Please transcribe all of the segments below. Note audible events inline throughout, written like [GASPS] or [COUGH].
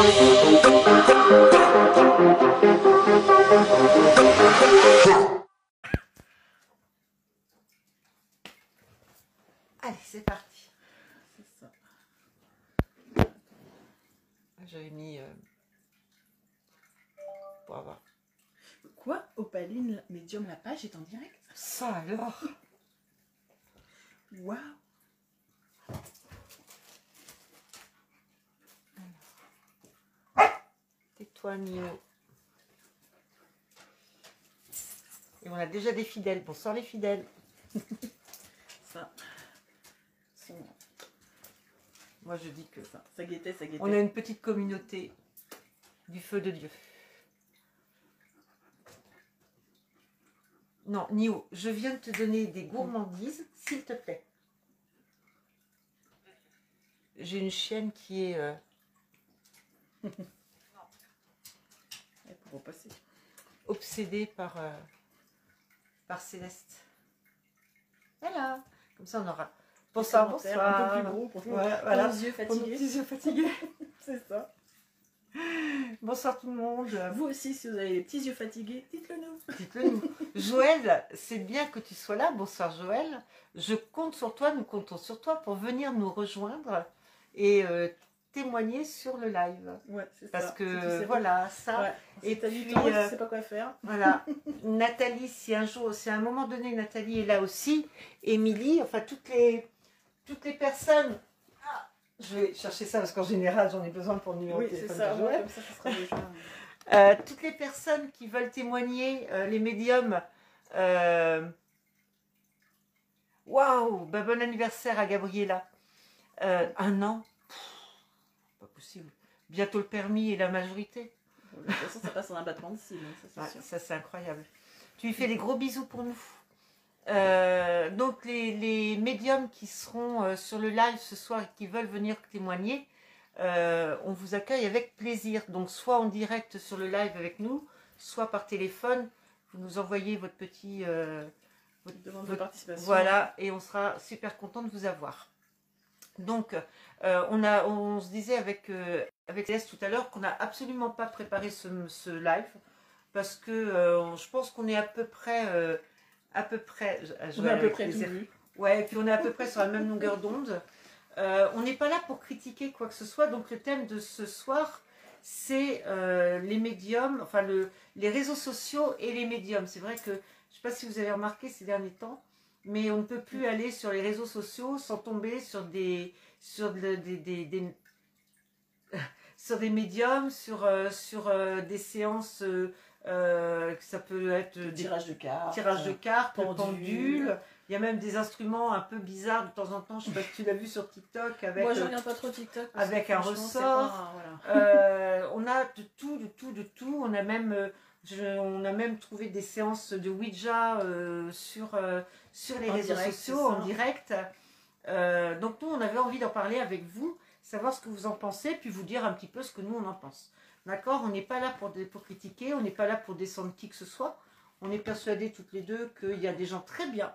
Allez, c'est parti. C'est ça. J'avais mis euh, pour avoir Quoi? Opaline Medium, la page est en direct? Ça alors? Waouh Mio. Et on a déjà des fidèles. Bonsoir les fidèles. Ça. Son- Moi je dis que Ça, ça guettait, ça guettait. on a une petite communauté du feu de Dieu. Non, Nio, je viens de te donner des gourmandises, s'il te plaît. J'ai une chienne qui est euh, Pourra passer. obsédée par, euh, par Céleste. Voilà. Comme ça, on aura. Bonsoir, bonsoir. Un peu plus gros pour, Ouais, pour voilà. les yeux Pour nos fatigués. petits yeux fatigués. [LAUGHS] C'est ça. Bonsoir tout le monde. Vous aussi, si vous avez les petits yeux fatigués, dites-le nous. Dites-le nous. [LAUGHS] Joël, c'est bien que tu sois là. Bonsoir Joël. Je compte sur toi, nous comptons sur toi pour venir nous rejoindre et euh, témoigner sur le live. Ouais, c'est Parce ça. que tu voilà, ça. Ouais. Et t'as du temps, euh, tu sais pas quoi faire. Voilà. [LAUGHS] Nathalie, si un jour, si à un moment donné Nathalie est là aussi, Émilie, enfin toutes les, toutes les personnes. Ah, je vais chercher ça parce qu'en général j'en ai besoin pour le numéro Oui, de c'est téléphone ça. de ouais, Joël. comme ça, ça sera déjà. [LAUGHS] Euh, toutes les personnes qui veulent témoigner, euh, les médiums. Waouh, bah, bon anniversaire à Gabriella. Un an. Bientôt le permis et la majorité. De toute façon, ça passe en abattement de cils, hein, ça c'est Ouais, incroyable. Tu lui fais des gros bisous pour nous. Euh, donc les, les médiums qui seront euh, sur le live ce soir et qui veulent venir témoigner, euh, on vous accueille avec plaisir. Donc soit en direct sur le live avec nous, soit par téléphone, vous nous envoyez votre petit... votre- Demande de participation. voilà, et on sera super content de vous avoir. Donc, on, a, on se disait avec, avec Céleste tout à l'heure qu'on n'a absolument pas préparé ce, ce live parce que euh, je pense qu'on est à peu près. euh, à peu près. je- On à peu près les. Ouais, et puis on est à peu près sur la même longueur d'onde. Euh, on n'est pas là pour critiquer quoi que ce soit. Donc le thème de ce soir, c'est les médiums, enfin le, les réseaux sociaux et les médiums. C'est vrai que, je ne sais pas si vous avez remarqué ces derniers temps, mais on ne peut plus aller sur les réseaux sociaux sans tomber sur des, sur de- des, des- des- sur des médiums, sur, euh, sur euh, des séances, euh, euh, ça peut être des Tirage de cartes. tirage de cartes, pendule. pendule. Il y a même des instruments un peu bizarres de temps en temps. Je sais pas si tu l'as vu sur TikTok avec. Moi, je euh, regarde pas trop TikTok. parce avec un ressort. pas- voilà. euh, on a de tout, de tout, de tout. On a même, euh, je- on a même trouvé des séances de Ouija euh, sur, euh, sur les En réseaux direct, sociaux en direct. Euh, donc nous, on avait envie d'en parler avec vous, savoir ce que vous en pensez, puis vous dire un petit peu ce que nous on en pense. D'accord? On n'est pas là pour, pour critiquer, on n'est pas là pour descendre qui que ce soit. On est persuadés toutes les deux qu'il y a des gens très bien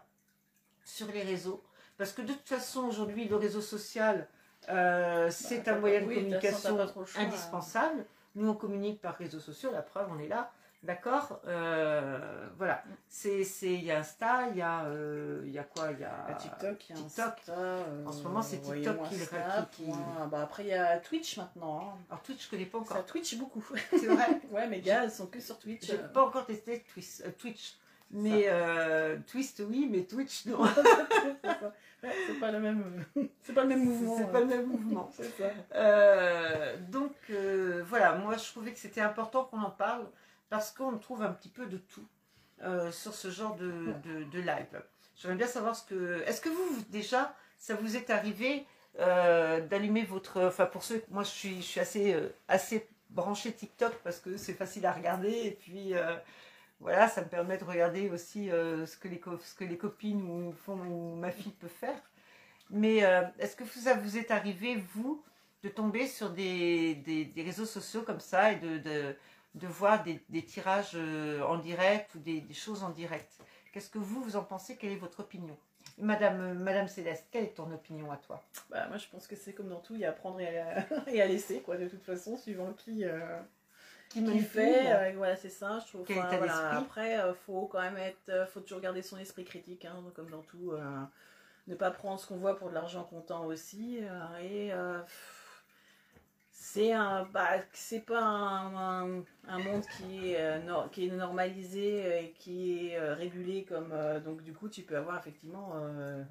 sur les réseaux. Parce que de toute façon, aujourd'hui, le réseau social, euh, c'est t'as un moyen de oui, façon, communication choix, indispensable. Nous, on communique par réseaux sociaux, la preuve, on est là. D'accord Euh, Voilà. Il y a Insta, il y a, euh, y a quoi Il y a TikTok, il y a TikTok. Insta, euh, En ce moment, c'est TikTok qui le- qui- ouais. Bah, après, il y a Twitch maintenant. hein. Alors Twitch, je connais pas Ça encore. Twitch beaucoup. [LAUGHS] C'est vrai. [LAUGHS] ouais, mes gars, ils sont que sur Twitch. J'ai euh. pas encore testé Twitch. euh, Twitch. Mais euh, Twist, oui, mais Twitch, non. [LAUGHS] c'est ça. Pas le même. c'est pas le même mouvement. C'est pas le même mouvement. C'est ça. Euh, donc euh, voilà, moi je trouvais que c'était important qu'on en parle parce qu'on trouve un petit peu de tout euh, sur ce genre de, de, de live. J'aimerais bien savoir ce que. Est-ce que vous, déjà, ça vous est arrivé euh, d'allumer votre. Enfin, pour ceux. Moi je suis, je suis assez, euh, assez branchée TikTok parce que c'est facile à regarder et puis. euh, voilà, ça me permet de regarder aussi euh, ce, que les ce que les copines ou, font, ou ma fille peut faire. Mais euh, est-ce que ça vous est arrivé, vous, de tomber sur des, des- des réseaux sociaux comme ça et de, de, de voir des, des tirages euh, en direct ou des, des choses en direct Qu'est-ce que vous, vous en pensez? Quelle est votre opinion? Madame, Madame Céleste, quelle est ton opinion à toi? Bah, moi, je pense que c'est comme dans tout, il y a à prendre et à, [LAUGHS] et à laisser, quoi, de toute façon, suivant qui, euh, Qui fait. euh, voilà, c'est ça, je trouve. Enfin, voilà. Après, euh, faut quand même être. euh, faut toujours garder son esprit critique, hein, comme dans tout. euh, ne pas prendre ce qu'on voit pour de l'argent comptant aussi. euh, et. Euh, c'est un bah, c'est pas un, un- un monde qui est, euh, nor- qui est normalisé et qui est euh, régulé comme euh, donc du coup tu peux avoir effectivement euh,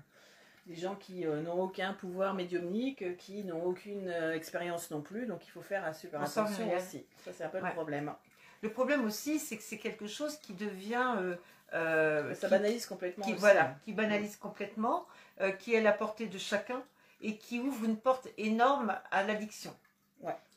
des gens qui euh, n'ont aucun pouvoir médiumnique, euh, qui n'ont aucune euh, expérience non plus, donc il faut faire euh, super On attention aussi. Ça c'est un peu Ouais. le problème. Le problème aussi, c'est que c'est quelque chose qui devient... euh, euh, Ça qui- banalise complètement. qui, aussi. voilà, qui banalise complètement, euh, qui est à la portée de chacun et qui ouvre une porte énorme à l'addiction.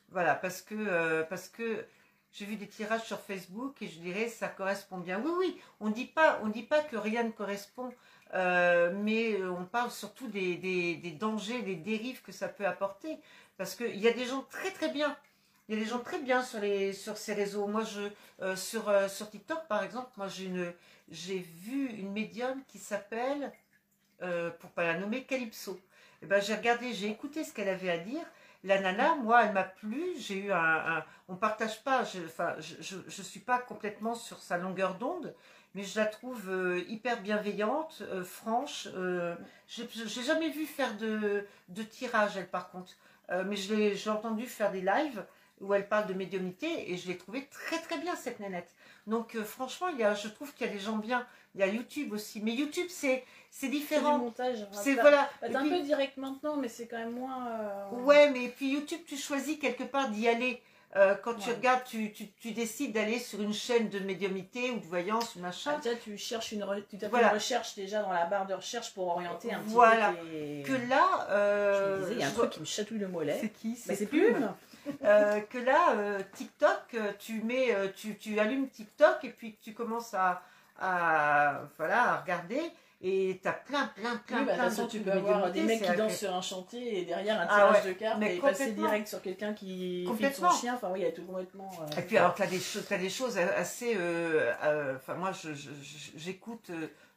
Voilà, parce que, euh, parce que j'ai vu des tirages sur Facebook et je dirais ça correspond bien. Oui, oui, on dit pas, on dit pas que rien ne correspond, euh, mais euh, on parle surtout des, dangers, des dérives que ça peut apporter. Parce qu'il y a des gens très très bien. Il y a des gens très bien sur, les, sur ces réseaux. Moi, je, sur, sur TikTok, par exemple, moi, j'ai vu une médium qui s'appelle, pour pas la nommer, Calypso. Et ben, j'ai regardé, j'ai écouté ce qu'elle avait à dire. La nana, moi, elle m'a plu. J'ai eu un, on partage pas. je- Enfin, je, suis pas complètement sur sa longueur d'onde, mais je la trouve euh, hyper bienveillante, euh, franche. Euh, j'ai jamais vu faire de, de tirage, elle, par contre. Euh, mais je l'ai entendu faire des lives où elle parle de médiumnité et je l'ai trouvée très très bien cette nénette. Donc euh, franchement, il y a, je trouve qu'il y a des gens bien. Il y a YouTube aussi, mais YouTube c'est c'est C'est du différent. montage. C'est T'as- voilà. bah, un puis- peu direct maintenant, mais c'est quand même moins. euh, Ouais, mais puis YouTube, tu choisis quelque part d'y aller. Euh, quand tu regardes, tu, tu, tu décides d'aller sur une chaîne de médiumnité ou de voyance ou Ah, machin. déjà, tu cherches une, tu tapes Voilà. une recherche déjà dans la barre de recherche pour orienter un petit Voilà. peu tes- Que là, euh, Je me disais, il y a un je truc qui me chatouille le mollet. c'est qui? Bah, c'est Plume. Plume. Euh, que là, euh, TikTok, euh, tu mets, tu, tu allumes TikTok et puis tu commences à, à, voilà, à regarder et tu as plein, plein, plein, Oui, bah, de plein toute façon, de tu peux de avoir des mecs qui dansent sur un chantier et derrière un Ah tirage ouais, de cartes mais et passer direct sur quelqu'un qui Complètement. son chien. Enfin, oui, il y a tout complètement. euh, Et puis alors, tu as des choses, t'as des choses assez... euh, euh, Enfin, moi, j'écoute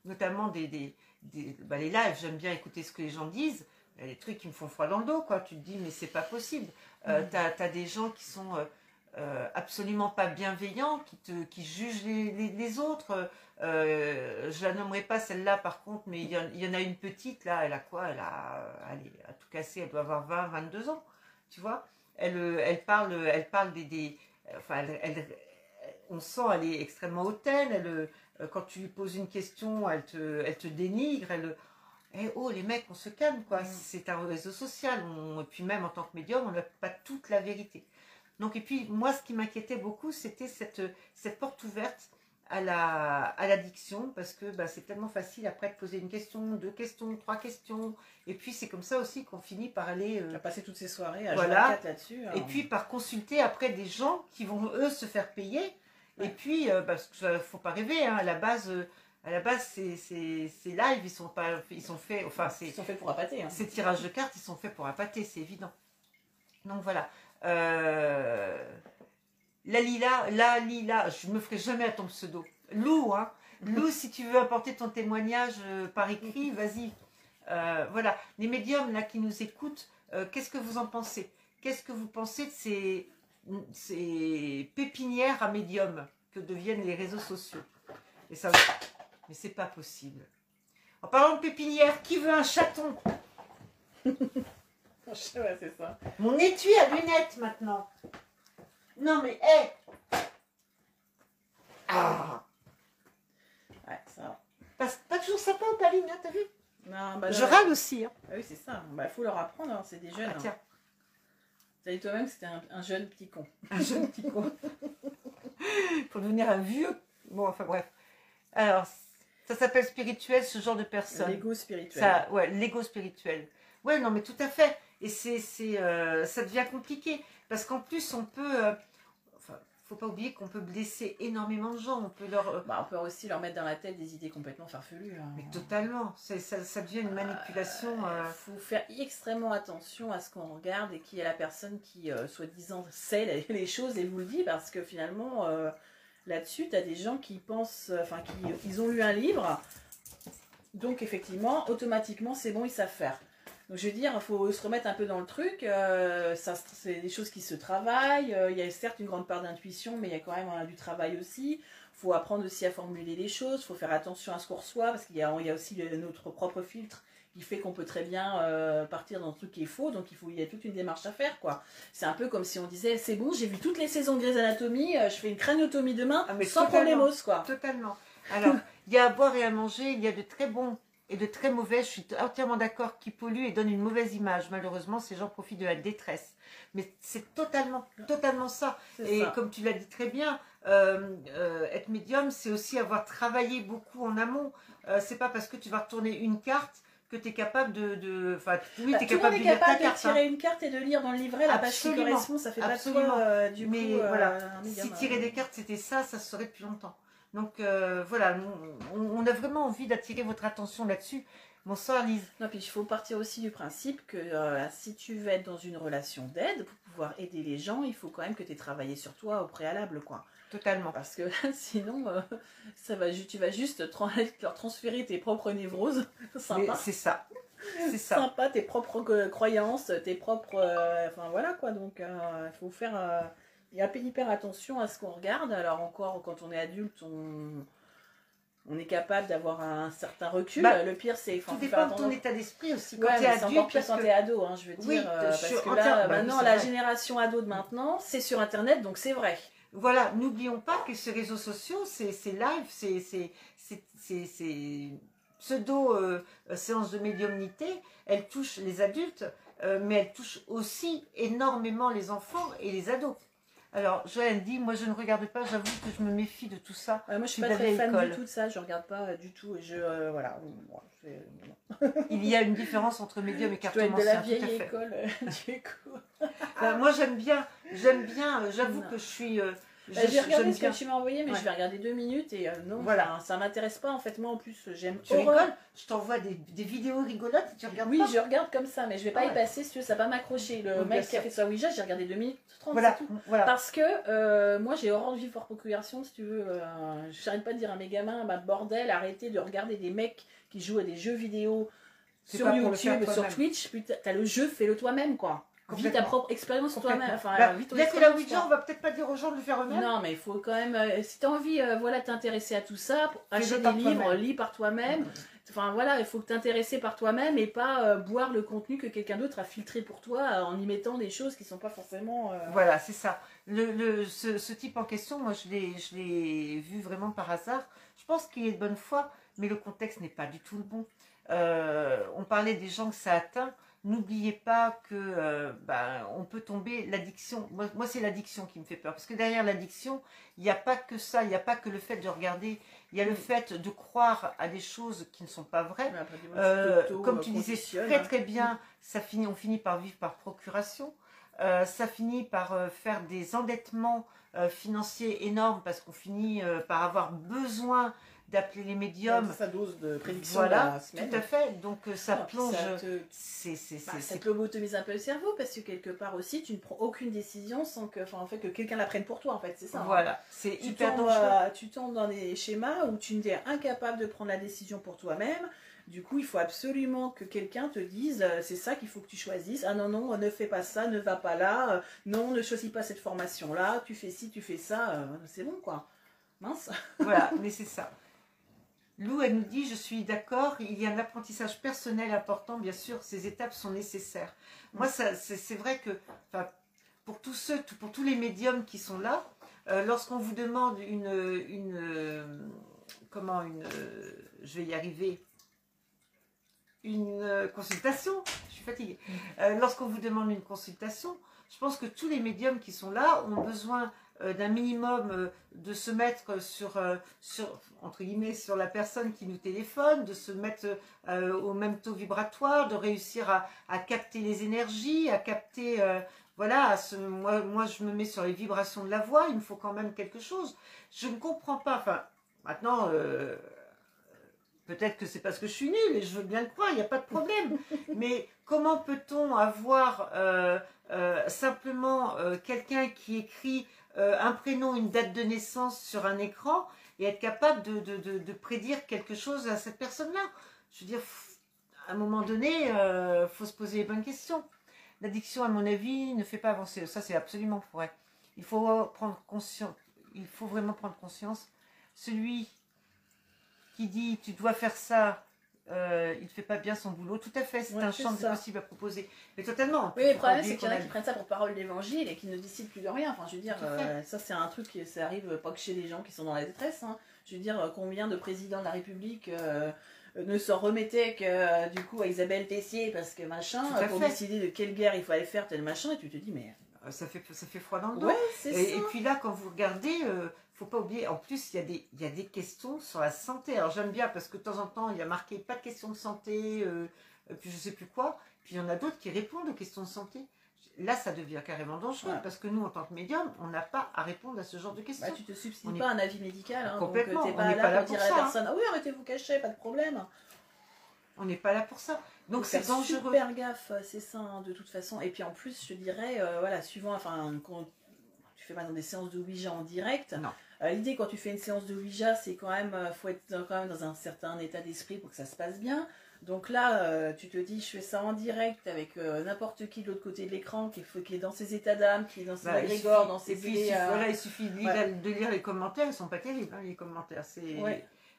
notamment des, des, des- bah, les lives, j'aime bien écouter ce que les gens disent. Il y a des trucs qui me font froid dans le dos, quoi. Tu te dis, mais c'est pas possible. Euh, tu as, des gens qui sont euh, euh, absolument pas bienveillants, qui, te, qui jugent les, les- autres. Euh, je la nommerai pas celle-là, par contre, mais il y, en, y en a une petite, là, elle a quoi? Elle a, allez, à tout casser, elle doit avoir 20, 22 ans, tu vois? Elle, euh, elle parle, elle parle des... des enfin, elle, on sent, elle est extrêmement hautaine. Elle, quand tu lui poses une question, elle te, elle te dénigre. Elle, eh, oh, les mecs, on se calme, quoi. Mm. C'est un réseau social. On- et puis même en tant que médium, on n'a pas toute la vérité. Donc, et puis, moi, ce qui m'inquiétait beaucoup, c'était cette, cette porte ouverte à la à l'addiction parce que bah, c'est tellement facile après de poser une question, deux questions, trois questions et puis c'est comme ça aussi qu'on finit par aller euh, as passé toutes ces soirées à Voilà. 24 là-dessus. hein. et puis par consulter après des gens qui vont eux se faire payer. Et puis, euh, parce que faut pas rêver, hein, à la base, euh, à la base, ces, ces, ces lives, ils sont pas, ils sont faits, enfin, ils sont faits pour appâter. Hein. ces tirages de cartes, ils sont faits pour appâter, c'est évident. Donc voilà. Euh, la Lila, la Lila, je me ferai jamais à ton pseudo. Lou, hein. Lou, si tu veux apporter ton témoignage euh, par écrit, [LAUGHS] vas-y. Euh, voilà. Les médiums là qui nous écoutent, qu'est-ce que vous en pensez? Qu'est-ce que vous pensez de ces, ces pépinières à médiums que deviennent les réseaux sociaux? Et ça, mais c'est pas possible. En parlant de pépinière, qui veut un chaton? [LAUGHS] Ouais, c'est ça. Mon étui à lunettes maintenant. Non mais hé Ah Ouais, ça. pas, pas toujours sympa Opaline, hein, t'as vu? Non, bah, Je râle aussi. Hein. Ah oui, c'est ça. Bah, faut leur apprendre, hein, c'est des jeunes. Ah, tiens, T'as dit toi-même que c'était un, un jeune petit con. un jeune petit con. [LAUGHS] Pour devenir un vieux. Bon, enfin bref. Alors, ça s'appelle spirituel, ce genre de personne. L'ego spirituel. Ça, ouais, l'ego spirituel. Ouais, non, mais tout à fait. Et c'est, c'est, euh, ça devient compliqué parce qu'en plus, on peut. euh, enfin, faut pas oublier qu'on peut blesser énormément de gens. On peut leur. euh, Bah, on peut aussi leur mettre dans la tête des idées complètement farfelues. hein. mais totalement. Ça, ça devient une manipulation. Il euh, faut faire extrêmement attention à ce qu'on regarde et qui est la personne qui, euh, soi-disant, sait les- choses et vous le dit parce que finalement, euh, là-dessus, tu as des gens qui pensent, euh, enfin, qui ils ont lu un livre Donc effectivement, automatiquement, c'est bon, ils savent faire. Donc je veux dire, il faut se remettre un peu dans le truc. euh, c'est des choses qui se travaillent. euh, Il y a certes une grande part d'intuition, mais il y a quand même euh, du travail aussi. Il faut apprendre aussi à formuler les choses. Il faut faire attention à ce qu'on reçoit, parce qu'il y a, aussi notre propre filtre qui fait qu'on peut très bien euh, partir dans un truc qui est faux. Donc il, faut, il y a toute une démarche à faire. quoi. C'est un peu comme si on disait, c'est bon, j'ai vu toutes les saisons de Grey's Anatomy, euh, je fais une craniotomie demain, Ah, mais sans problémos. quoi. Totalement. Alors, [LAUGHS] il y a à boire et à manger, il y a de très bons et de très mauvais. Je suis entièrement d'accord qui polluent et donnent une mauvaise image. Malheureusement, ces gens profitent de la détresse. Mais c'est totalement, totalement ça. Et ça. comme tu l'as dit très bien, euh, euh, être médium, c'est aussi avoir travaillé beaucoup en amont. Euh, c'est pas parce que tu vas retourner une carte que tu es capable de. de- oui, Bah, tu es tout le capable monde de hein. tirer une carte et de lire dans le livret la page qui correspond. Ça fait pas de toi, euh, du Mais coup, euh, voilà, Si tirer des cartes c'était ça, ça se saurait depuis longtemps. Donc euh, voilà, on, on a vraiment envie d'attirer votre attention là-dessus. Bonsoir Lise. Non, puis il faut partir aussi du principe que euh, si tu veux être dans une relation d'aide, pour pouvoir aider les gens, il faut quand même que tu aies travaillé sur toi au préalable, quoi. Totalement. Parce que [LAUGHS] sinon, euh, ça va, tu vas juste [LAUGHS] leur transférer tes propres névroses. [LAUGHS] Sympa. C'est ça. C'est ça. Sympa, tes propres euh, croyances, tes propres. euh, enfin voilà quoi, donc il faut faire. il y a hyper attention à ce qu'on regarde. Alors encore, quand on est adulte, on, on est capable d'avoir un certain recul. Bah, le pire, c'est. Tout dépend de ton état d'esprit aussi. Ouais, Quand tu es c'est encore adulte, pire quand que t'es ado, hein, je veux Oui, dire. euh, parce que là, bah oui, maintenant, c'est la vrai. génération ado de maintenant, c'est sur Internet, donc c'est vrai. voilà, n'oublions pas que ces réseaux sociaux, c'est live, c'est pseudo euh, euh, séance de médiumnité, elles touchent les adultes, euh, mais elles touchent aussi énormément les enfants et les ados. Alors, Joël dit, moi je ne regarde pas, j'avoue que je me méfie de tout ça. Ouais, moi, je suis C'est pas de très fan du tout de ça, je regarde pas euh, du tout. Et je, euh, voilà. Bon, je fais- non. [LAUGHS] Il y a une différence entre médium et être de la cartomancien, vieille école, euh, [LAUGHS] du coup. Ben, moi j'aime bien, j'aime bien, euh, j'avoue que je suis... euh, Bah, j'ai regardé ce bien. que tu m'as envoyé, mais Ouais. je vais regarder deux minutes et euh, non, Voilà. ça, ça m'intéresse pas en fait. Moi en plus, j'aime Tu horreur. rigoles Je t'envoie des, des vidéos rigolotes et tu regardes Oui, pas je regarde comme ça, mais je vais pas Ah y passer si tu veux, ça va pas m'accrocher. Le bien mec qui a fait ça Ouija, j'ai regardé 2 minutes 30, Voilà, tout. voilà. Parce que euh, moi j'ai horreur de vivre par procuration, si tu veux. Euh, J'arrête pas de dire à mes gamins, bah bordel, arrêtez de regarder des mecs qui jouent à des jeux vidéo sur YouTube, sur. Twitch. Putain, t'as le jeu, fais-le toi-même quoi. Vis ta propre expérience toi-même. Enfin, Bah, vis ton là, c'est on va peut-être pas dire aux gens de le faire eux-mêmes. Non, mais il faut quand même. euh, si tu as envie, euh, voilà, t'intéresser à tout ça, acheter des livres, lis par toi-même. Enfin voilà, il faut t'intéresser par toi-même et pas euh, boire le contenu que quelqu'un d'autre a filtré pour toi euh, en y mettant des choses qui sont pas forcément. Voilà, c'est ça. Le, le- ce, ce type en question, moi, je l'ai vu vraiment par hasard. Je pense qu'il est de bonne foi, mais le contexte n'est pas du tout le bon. On parlait des gens que ça atteint. N'oubliez pas que euh, ben, on peut tomber l'addiction. Moi, moi, c'est l'addiction qui me fait peur. Parce que derrière l'addiction, il n'y a pas que ça. Il n'y a pas que le fait de regarder. Il y a le fait de croire à des choses qui ne sont pas vraies. Euh, t'auto, comme euh, tu disais très hein. très bien, ça finit, on finit par vivre par procuration. Euh, ça finit par euh, faire des endettements euh, financiers énormes parce qu'on finit euh, par avoir besoin d'appeler les médiums. Sa dose de prédiction Voilà, de la semaine. tout à fait. Donc euh, ça Ah, plonge. ça te- C'est c'est bah, ça c'est- te lobotomise un peu le cerveau parce que quelque part aussi tu ne prends aucune décision sans que, enfin, en fait, que quelqu'un la prenne pour toi en fait, c'est ça. hein. voilà, c'est hyper tombes, dangereux. euh, tu tombes dans des schémas où tu n'es incapable de prendre la décision pour toi-même. Du coup, il faut absolument que quelqu'un te dise euh, c'est ça qu'il faut que tu choisisses. Ah non, non, ne fais pas ça, ne va pas là. euh, non, ne choisis pas cette formation-là. Tu fais ci, tu fais ça. euh, c'est bon quoi. Mince. Voilà, [LAUGHS] mais c'est ça. Lou, elle nous dit, je suis d'accord, il y a un apprentissage personnel important, bien sûr, ces étapes sont nécessaires. Moi, c'est, vrai que, pour tous les médiums qui sont là, euh, lorsqu'on vous demande une, comment, une, je vais y arriver, une consultation, je suis fatiguée. Euh, lorsqu'on vous demande une consultation, je pense que tous les médiums qui sont là ont besoin d'un minimum euh, de se mettre sur, euh, sur, entre guillemets, sur la personne qui nous téléphone, de se mettre euh, au même taux vibratoire, de réussir à, à capter les énergies, à capter, euh, voilà, moi, moi je me mets sur les vibrations de la voix, il me faut quand même quelque chose. Je ne comprends pas, enfin, maintenant, euh, peut-être que c'est parce que je suis nulle et je veux bien le croire, il n'y a pas de problème, [LAUGHS] mais comment peut-on avoir euh, euh, simplement euh, quelqu'un qui écrit euh, un prénom, une date de naissance sur un écran et être capable de, de- de- prédire quelque chose à cette personne-là. Je veux dire, à un moment donné, il euh, faut se poser les bonnes questions. L'addiction, à mon avis, ne fait pas avancer. Ça, c'est absolument vrai. Il faut prendre conscience. Il faut vraiment prendre conscience. Celui qui dit tu dois faire ça, euh, il ne fait pas bien son boulot. Tout à fait, c'est un champ de possible à proposer. Mais totalement. Oui, le problème, c'est qu'il y en a qui prennent ça pour parole d'évangile et qui ne décident plus de rien. Enfin, je veux dire, euh, ça, c'est un truc qui ça arrive pas que chez les gens qui sont dans la détresse. Hein. Je veux dire, combien de présidents de la République euh, ne s'en remettaient que du coup à Isabelle Tessier parce que machin, pour décider de quelle guerre il fallait faire tel machin, et tu te dis, mais. Ça fait, ça fait froid dans le dos. et, et, puis là, quand vous regardez, faut pas oublier, en plus, il y, a des, il y a des questions sur la santé. Alors j'aime bien parce que de temps en temps, il y a marqué pas de questions de santé, euh, puis je sais plus quoi. Puis il y en a d'autres qui répondent aux questions de santé. Là, ça devient carrément dangereux parce que nous, en tant que médium, on n'a pas à répondre à ce genre de questions. Bah, tu te substitues pas un avis médical. Hein, Complètement. Donc, pas, là, pour dire à la personne Ah oui, arrêtez vous cacher, pas de problème. On n'est pas là pour ça. Donc c'est dangereux. Super gaffe, c'est ça, hein, de toute façon. Et puis en plus, je dirais, euh, voilà, suivant, enfin, quand tu fais maintenant des séances de Ouija en direct. Non euh, l'idée quand tu fais une séance de Ouija, c'est quand même, euh, faut être quand même dans un certain état d'esprit pour que ça se passe bien. Donc là, euh, tu te dis, je fais ça en direct avec n'importe qui de l'autre côté de l'écran, qui, qui est dans ses états d'âme, qui est dans ses bah, dans ses idées. Voilà, il suffit de lire, les commentaires, ils sont pas terribles, hein, les commentaires. C'est...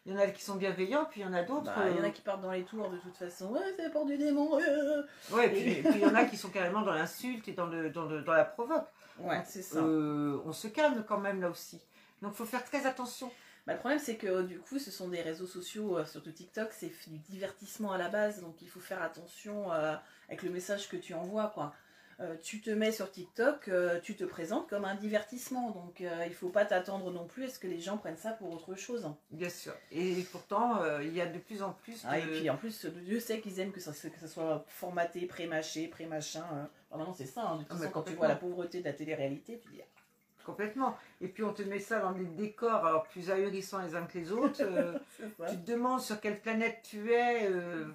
Il y en a qui sont bienveillants, puis il y en a d'autres. Bah, il y en a qui partent dans les tours de toute façon. Ouais, c'est la porte du démon. Ouais, et puis, il y en a qui sont carrément dans l'insulte et dans, le, dans, le, dans la provoque. Ouais, c'est ça. on se calme quand même là aussi. Donc il faut faire très attention. Bah, le problème, c'est que du coup, ce sont des réseaux sociaux, euh, surtout TikTok, c'est du divertissement à la base, donc il faut faire attention euh, avec le message que tu envoies, quoi. Euh, tu te mets sur TikTok, tu te présentes comme un divertissement, donc il ne faut pas t'attendre non plus à ce que les gens prennent ça pour autre chose. Bien sûr. Et pourtant, il y a de plus en plus. Ah, et puis en plus, Dieu sait qu'ils aiment que ça, que ça soit formaté, pré-mâché, pré-machin. non, c'est ça. Hein. Ah, quand tu vois la pauvreté de la télé-réalité, tu dis Complètement. Et puis on te met ça dans des décors alors plus ahurissants les uns que les autres. Euh, [LAUGHS] tu te demandes sur quelle planète tu es. Euh,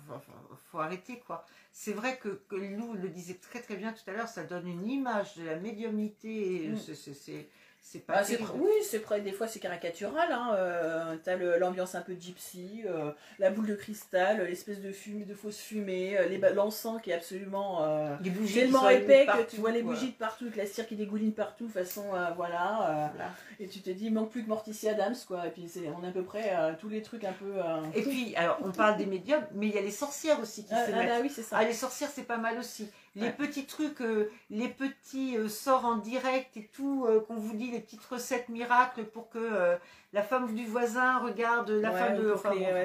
faut arrêter quoi. C'est vrai que, que Lou le disait très très bien tout à l'heure, ça donne une image de la médiumnité. Mm. C'est c'est pas bah, oui c'est près des fois c'est caricatural hein, euh, t'as l'ambiance un peu gypsy euh, la boule de cristal l'espèce de fumée de fausse fumée euh, l'encens qui est absolument euh, tellement épais que tu vois les bougies de partout la cire qui dégouline partout façon voilà, et tu te dis il manque plus que Morticia Adams quoi et puis c'est on a à peu près tous les trucs un peu et puis alors on parle des médiums mais il y a les sorcières aussi qui ah, se ah, bah oui c'est ça. Ah les sorcières c'est pas mal aussi les petits trucs, euh, les petits euh, sorts en direct et tout, euh, qu'on vous dit, les petites recettes miracles pour que la femme du voisin regarde la femme de.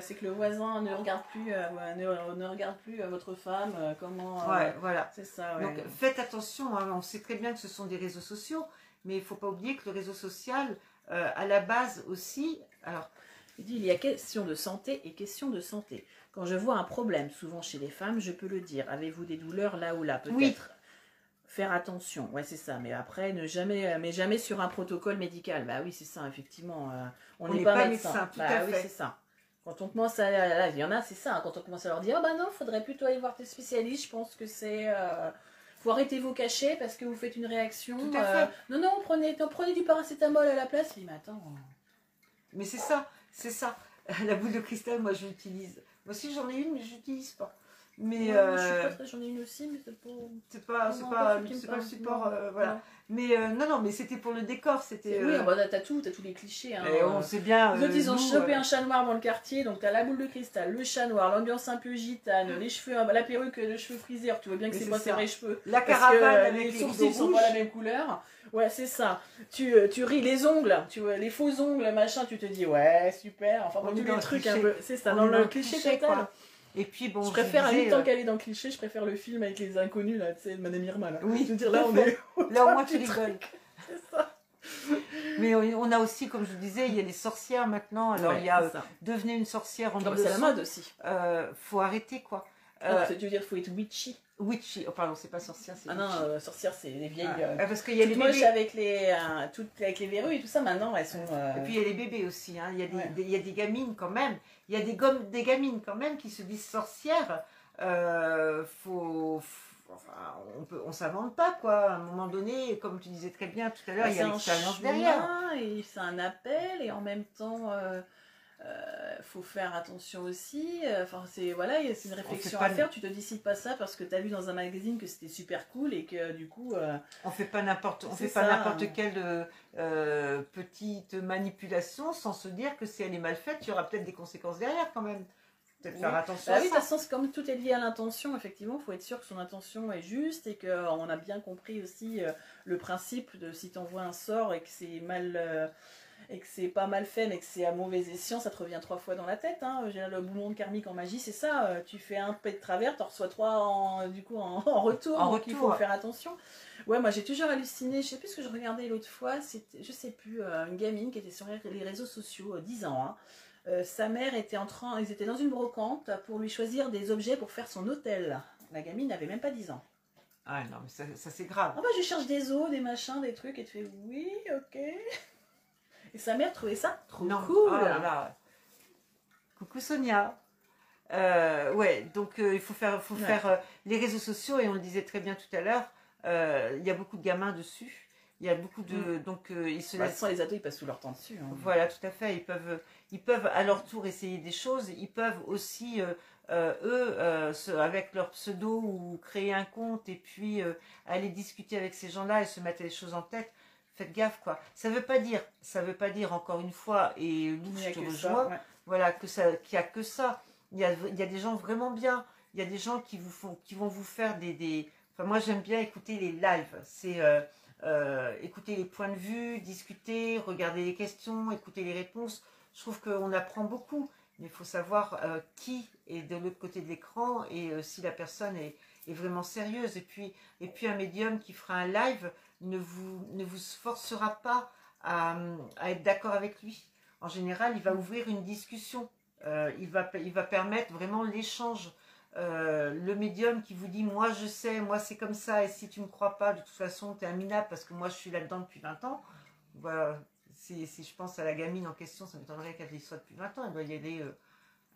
c'est que le voisin ne regarde plus, ne, regarde plus votre femme, comment. ouais, voilà. C'est ça. Donc faites attention, hein, on sait très bien que ce sont des réseaux sociaux, mais il ne faut pas oublier que le réseau social, à la base aussi. Alors, il dit il y a question de santé et question de santé. Quand je vois un problème, souvent chez les femmes, je peux le dire. Avez-vous des douleurs là ou là? Peut-être faire attention. Ouais, c'est ça. Mais après, ne jamais, mais jamais sur un protocole médical. Bah oui, c'est ça, effectivement. Euh, on n'est pas, médecin. bah oui, c'est ça. Quand on commence à. il y en a, c'est ça. Hein, quand on commence à leur dire, oh bah non, faudrait plutôt aller voir tes spécialistes, je pense que c'est. Euh, faut arrêter vos cachets parce que vous faites une réaction. Tout à fait. Euh, non, non, prenez, prenez du paracétamol à la place. Mais attends. Mais c'est ça, c'est ça. [LAUGHS] La boule de cristal, moi, je l'utilise. Moi aussi j'en ai une, mais je n'utilise pas. Mais euh, j'en ai une aussi, mais c'est pas. C'est pas, c'est pas, pas, le support, euh, voilà. Mais euh, non, non, mais c'était pour le décor, c'était. Oui, bah, t'as tout, t'as tous les clichés. Hein, et on sait bien. Nous, ils ont chopé un chat noir dans le quartier, donc t'as la boule de cristal, le chat noir, l'ambiance un peu gitane, [LAUGHS] les cheveux, la perruque, les cheveux frisés. tu vois bien que c'est pas ses vrais cheveux. La caravane, les sourcils sont pas la même couleur. Ouais, c'est ça. Tu, tu ris les ongles, tu vois, les faux ongles, machin, tu te dis ouais, super. Enfin, tous les trucs un peu. C'est ça, dans le cliché total. Et puis bon, je préfère, à tant qu'elle est dans le cliché, je préfère le film avec les inconnus, là, tu sais, Madame Irma, là. Oui, je veux dire, là, on est. Là, au moins, tu rigoles. [LAUGHS] C'est ça. Mais on a aussi, comme je vous disais, il y a les sorcières maintenant. Alors, il y a devenez une sorcière en ah, C'est la mode aussi. Euh, faut arrêter, quoi. Euh, tu veux dire, faut être witchy. Witchy, oh pardon, c'est pas sorcière, c'est Ah non, euh, sorcière, c'est les vieilles. Ah, euh, parce qu'il y a les bébés. avec les, euh, toutes, avec les verrues et tout ça, maintenant, elles sont. Et puis il y a les bébés aussi, hein. il, y a des, il y a des gamines quand même, il y a des, des gamines quand même qui se disent sorcières. faut, enfin, on peut, on s'invente pas quoi. À un moment donné, comme tu disais très bien tout à l'heure, bah, il y a l'expérience derrière. Et c'est un appel et en même temps. Euh, faut faire attention aussi. Enfin, c'est voilà, c'est une réflexion à faire. Tu te décides pas ça parce que tu as vu dans un magazine que c'était super cool et que du coup. euh, On fait pas n'importe, on fait pas n'importe quelle euh, euh, petite manipulation sans se dire que si elle est mal faite, il y aura peut-être des conséquences derrière quand même. Peut-être Oui. faire attention Bah à oui, de ça. toute façon, c'est comme tout est lié à l'intention, effectivement, il faut être sûr que son intention est juste et qu'on a bien compris aussi euh, le principe de si tu envoies un sort et que c'est mal. Euh, et que c'est pas mal fait, mais que c'est à mauvais escient, ça te revient trois fois dans la tête. Hein. Le boulon de karmique en magie, c'est ça. euh, Tu fais un pet de travers, tu reçois trois en, du coup, en, [LAUGHS] en retour. En donc il retour, faut ouais. faire attention. Ouais, moi j'ai toujours halluciné. Je sais plus ce que je regardais l'autre fois. C'était, je sais plus, euh, une gamine qui était sur les réseaux sociaux, euh, 10 ans. hein. Euh, sa mère était en train, ils étaient dans une brocante pour lui choisir des objets pour faire son hôtel. La gamine n'avait même pas 10 ans. Ah non, mais ça, ça, c'est grave. Ah bah je cherche des os, des machins, des trucs, et tu fais oui, ok. Et sa mère trouvait ça trop non. cool. Oh là là. Coucou Sonia. Euh, ouais, donc euh, il faut faire, faut Ouais. faire euh, les réseaux sociaux et on le disait très bien tout à l'heure. euh, Il y a beaucoup de gamins dessus. Il y a beaucoup de, donc euh, ils se Bah, laissent les ados, ils passent tout leur temps dessus. hein. Voilà, tout à fait. Ils peuvent, ils peuvent à leur tour essayer des choses. Ils peuvent aussi, euh, eux, euh, avec leur pseudo ou créer un compte et puis euh, aller discuter avec ces gens-là et se mettre les choses en tête. Faites gaffe, quoi. Ça veut pas dire, ça veut pas dire encore une fois, et Lou, n'y je te que ça, rejoins, ouais. voilà, que ça, qu'il y a que ça. Il y a, il y a des gens vraiment bien. Il y a des gens qui vous font, qui vont vous faire des, des... Enfin, moi, j'aime bien écouter les lives. C'est euh, euh, écouter les points de vue, discuter, regarder les questions, écouter les réponses. Je trouve qu'on apprend beaucoup, mais il faut savoir euh, qui est de l'autre côté de l'écran et si la personne est, est vraiment sérieuse. Et puis, et puis un médium qui fera un live ne vous, ne vous forcera pas à, à être d'accord avec lui. En général, il va ouvrir une discussion. Euh, il, va, il va permettre vraiment l'échange. Euh, le médium qui vous dit moi je sais, moi c'est comme ça, et si tu me crois pas, de toute façon tu es un minable parce que moi je suis là-dedans depuis 20 ans. Voilà, si, si je pense à la gamine en question, ça m'étonnerait qu'elle y soit depuis 20 ans. Elle doit y aller. euh,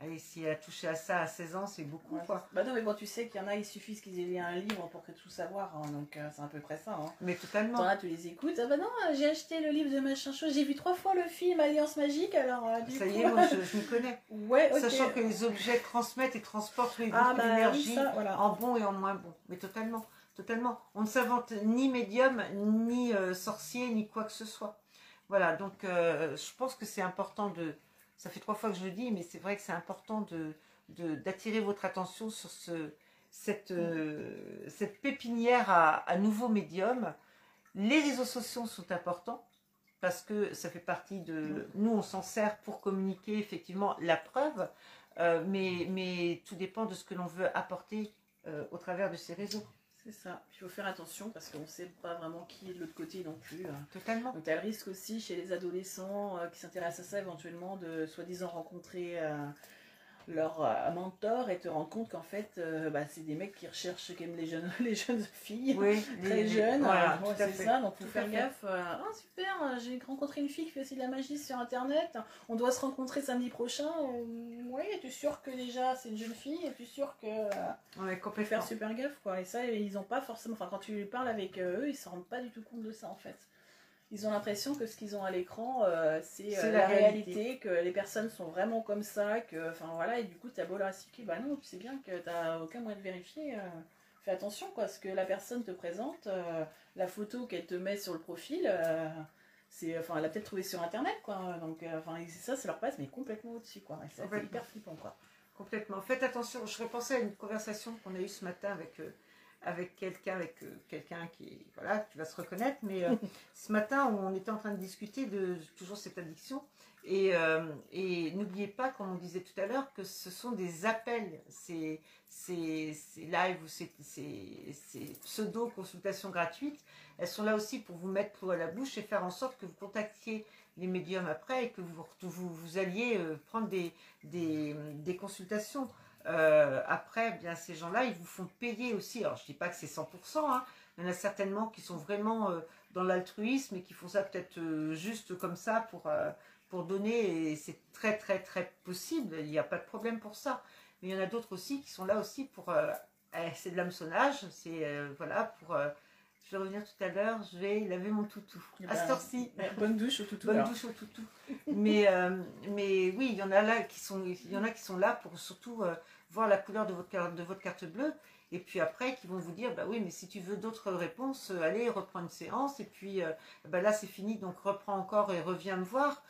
allez, si elle a touché à ça à 16 ans, c'est beaucoup Ouais. quoi. Bah non, mais bon, tu sais qu'il y en a, il suffit qu'ils aient lu un livre pour que tout savoir, hein, donc euh, c'est à peu près ça. Hein. Mais totalement. T'en as, tu les écoutes. Ah bah non, euh, j'ai acheté le livre de machin chose, j'ai vu trois fois le film Alliance Magique, alors euh, du Ça coup... y est, moi je, [LAUGHS] je m'y connais. ouais. Sachant que les objets transmettent et transportent les Ah bah d'énergie voilà. en bon et en moins bon. Mais totalement, totalement. On ne s'invente ni médium, ni euh, sorcier, ni quoi que ce soit. Voilà, donc je pense que c'est important de... Ça fait trois fois que je le dis, mais c'est vrai que c'est important d'attirer votre attention sur euh, cette pépinière à, nouveaux médiums. Les réseaux sociaux sont importants parce que ça fait partie de... Nous, on s'en sert pour communiquer effectivement la preuve, euh, mais, mais tout dépend de ce que l'on veut apporter euh, au travers de ces réseaux. C'est ça. Il faut faire attention parce qu'on ne sait pas vraiment qui est de l'autre côté non plus. hein. Totalement. Donc, tu as le risque aussi chez les adolescents euh, qui s'intéressent à ça éventuellement de soi-disant rencontrer euh, leur euh, mentor et te rendre compte qu'en fait, euh, bah, c'est des mecs qui recherchent qui aiment les jeunes, [LAUGHS] les jeunes filles. Oui, [LAUGHS] Très jeunes, voilà, tout ouais, à c'est ça, donc faut faire gaffe. euh, Ah super, euh, j'ai rencontré une fille qui fait aussi de la magie sur internet, on doit se rencontrer samedi prochain. Euh, oui, es-tu sûr que déjà c'est une jeune fille? Es-tu sûr que. euh, Ouais, faut complètement. faire super gaffe quoi? Et ça, ils ont pas forcément. Enfin, quand tu parles avec euh, eux, ils se rendent pas du tout compte de ça en fait. Ils ont l'impression que ce qu'ils ont à l'écran, euh, c'est euh, C'est la, la réalité. réalité. que les personnes sont vraiment comme ça, que. Enfin voilà, et du coup, t'as beau leur expliquer, bah non, tu sais bien que t'as aucun moyen de vérifier. euh, fais attention quoi, ce que la personne te présente, la photo qu'elle te met sur le profil. c'est, enfin, elle a peut-être trouvé sur internet, quoi. Donc, enfin, ça, ça leur passe, mais complètement au-dessus, quoi. Et ça, c'est hyper flippant, quoi. Complètement. Faites attention. Je repensais à une conversation qu'on a eue ce matin avec, avec quelqu'un, avec euh, quelqu'un qui, voilà, tu vas se reconnaître. Mais euh, [LAUGHS] ce matin, on était en train de discuter de toujours cette addiction. Et, euh, et n'oubliez pas, comme on disait tout à l'heure, que ce sont des appels, ces, ces, ces lives ou ces, ces, ces pseudo-consultations gratuites. Elles sont là aussi pour vous mettre l'eau à la bouche et faire en sorte que vous contactiez les médiums après et que vous, vous, vous alliez prendre des, des, des consultations. Euh, après, eh bien, ces gens-là, ils vous font payer aussi. Alors, je ne dis pas que c'est 100%, hein. il y en a certainement qui sont vraiment euh, dans l'altruisme et qui font ça peut-être euh, juste comme ça pour, pour donner. Et c'est très, très, très possible. Il n'y a pas de problème pour ça. Mais il y en a d'autres aussi qui sont là aussi pour. eh, c'est de l'hameçonnage. C'est voilà pour. je vais revenir tout à l'heure. Je vais laver mon toutou. Eh À ben, cette heure-ci. Ouais, bonne douche au toutou. Bonne alors. douche au toutou. mais, mais oui, il y en a là qui sont, il y en a qui sont là pour surtout voir la couleur de votre, carte, de votre carte bleue. Et puis après, qui vont vous dire, bah oui, mais si tu veux d'autres réponses, euh, allez, reprends une séance. Et puis bah là, c'est fini, donc reprends encore et reviens me voir.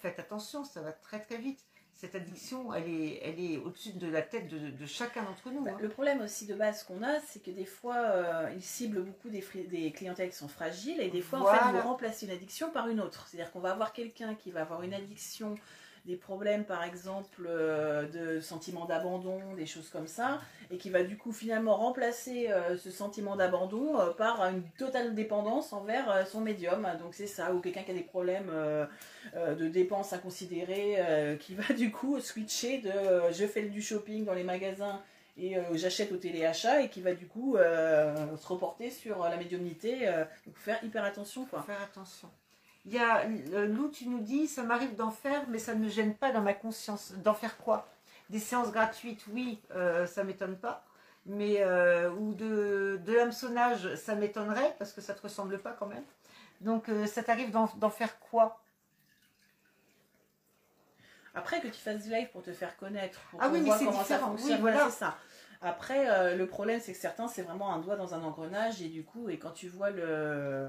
faites attention, ça va très très vite cette addiction, elle est, elle est au-dessus de la tête de, chacun d'entre nous. Bah, hein. Le problème aussi de base qu'on a, c'est que des fois, euh, ils ciblent beaucoup des, des, clientèles qui sont fragiles et des fois, en fait, ils vont remplacer une addiction par une autre. C'est-à-dire qu'on va avoir quelqu'un qui va avoir une addiction des problèmes par exemple euh, de sentiment d'abandon, des choses comme ça, et qui va du coup finalement remplacer euh, ce sentiment d'abandon euh, par une totale dépendance envers son médium. Donc c'est ça, ou quelqu'un qui a des problèmes de dépenses inconsidérées, qui va du coup switcher de je fais du shopping dans les magasins et j'achète au téléachat et qui va du coup se reporter sur la médiumnité. donc faire hyper attention quoi. Faire attention. Il y a euh, Lou, tu nous dis, ça m'arrive d'en faire, mais ça ne me gêne pas dans ma conscience. D'en faire quoi? Des séances gratuites, oui, euh, ça m'étonne pas. Mais euh, ou de, de l'hameçonnage, ça m'étonnerait parce que ça te ressemble pas quand même. Donc ça t'arrive d'en faire quoi? Après que tu fasses du live pour te faire connaître, pour ah oui, mais c'est différent. Oui, voilà. c'est ça. Après, le problème, c'est que certains, c'est vraiment un doigt dans un engrenage, et du coup, et quand tu vois le,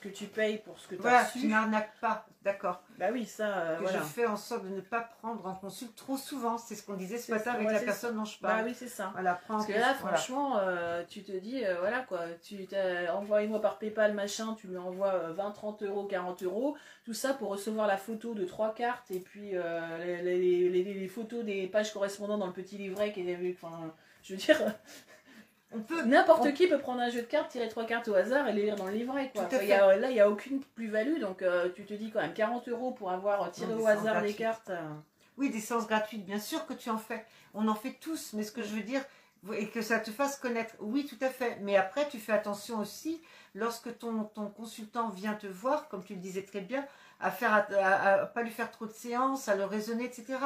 que tu payes pour ce que tu as reçu. tu n'arnaques pas, d'accord. Bah oui, ça, euh, Je fais en sorte de ne pas prendre en consulte trop souvent. C'est ce qu'on disait ce matin avec la personne dont je parle. Bah oui, c'est ça. Voilà, Parce que là, franchement, euh, tu te dis, euh, voilà quoi, tu envoie-moi par PayPal, machin, tu lui envoies 20, 30 euros, 40 euros, tout ça pour recevoir la photo de trois cartes et puis les, les, photos des pages correspondantes dans le petit livret qui est, enfin, je veux dire, N'importe qui peut prendre un jeu de cartes, tirer trois cartes au hasard et les lire dans le livret. Quoi. là, il n'y a aucune plus-value, donc euh, tu te dis quand même 40 euros pour avoir tiré au hasard les cartes. Euh. Oui, des séances gratuites, bien sûr que tu en fais. On en fait tous, mais ce que je veux dire, et que ça te fasse connaître, oui, tout à fait. Mais après, tu fais attention aussi, lorsque ton, ton consultant vient te voir, comme tu le disais très bien, à faire à, pas lui faire trop de séances, à le raisonner, etc.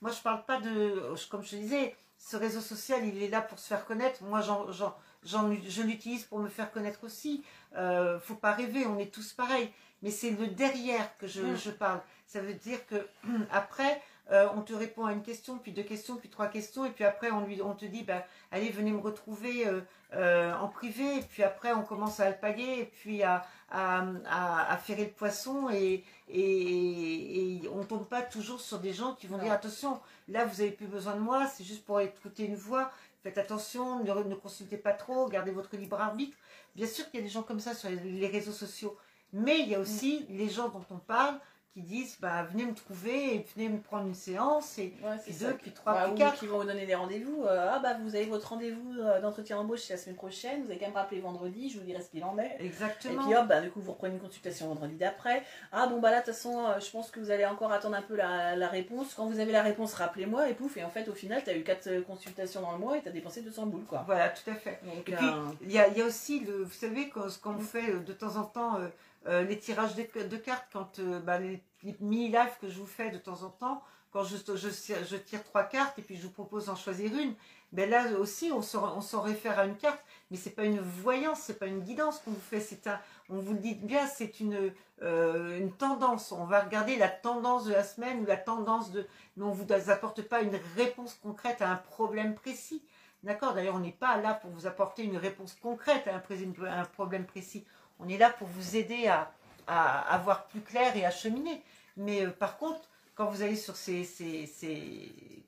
Moi, je parle pas de, comme je te disais, ce réseau social, il est là pour se faire connaître. Moi, je l'utilise pour me faire connaître aussi. Euh, faut pas rêver, on est tous pareils. Mais c'est le derrière que je, mm. parle. Ça veut dire que [CLEARS THROAT] après, euh, on te répond à une question, puis deux questions, puis trois questions, et puis après on, lui, on te dit, bah, allez, venez me retrouver euh, euh, en privé, et puis après on commence à alpaguer, et puis à, à, à, ferrer le poisson, et, et, on ne tombe pas toujours sur des gens qui vont dire, attention, là vous n'avez plus besoin de moi, c'est juste pour écouter une voix, faites attention, ne, ne consultez pas trop, gardez votre libre arbitre. Bien sûr qu'il y a des gens comme ça sur les réseaux sociaux, mais il y a aussi les gens dont on parle, qui disent bah, venez me trouver et venez me prendre une séance et puis deux, puis trois, bah, puis quatre. qui vont vous donner des rendez-vous. Euh, ah bah vous avez votre rendez-vous euh, d'entretien d'embauche la semaine prochaine, vous avez qu'à me rappeler vendredi, je vous dirai ce qu'il en est. Exactement. Et puis hop, bah, du coup vous reprenez une consultation vendredi d'après. Ah bon bah là de toute façon euh, je pense que vous allez encore attendre un peu la, la réponse. Quand vous avez la réponse, rappelez-moi et pouf. Et en fait au final tu as eu quatre consultations dans le mois et tu as dépensé 200 boules quoi. Voilà, tout à fait. et puis il y a, y, a, aussi, le, vous savez, quand, quand on fait de temps en temps euh, les tirages de, cartes, quand euh, bah, les, mini-lives que je vous fais de temps en temps, quand je, je, tire trois cartes et puis je vous propose d'en choisir une, ben là aussi on s'en réfère à une carte, mais c'est pas une voyance, c'est pas une guidance qu'on vous fait, c'est un, on vous le dit bien, c'est une, euh, une tendance. On va regarder la tendance de la semaine ou la tendance de, mais on vous apporte pas une réponse concrète à un problème précis. D'accord? D'ailleurs, on n'est pas là pour vous apporter une réponse concrète à un problème précis. On est là pour vous aider à, à, voir plus clair et à cheminer. Mais euh, par contre, quand vous allez sur ces,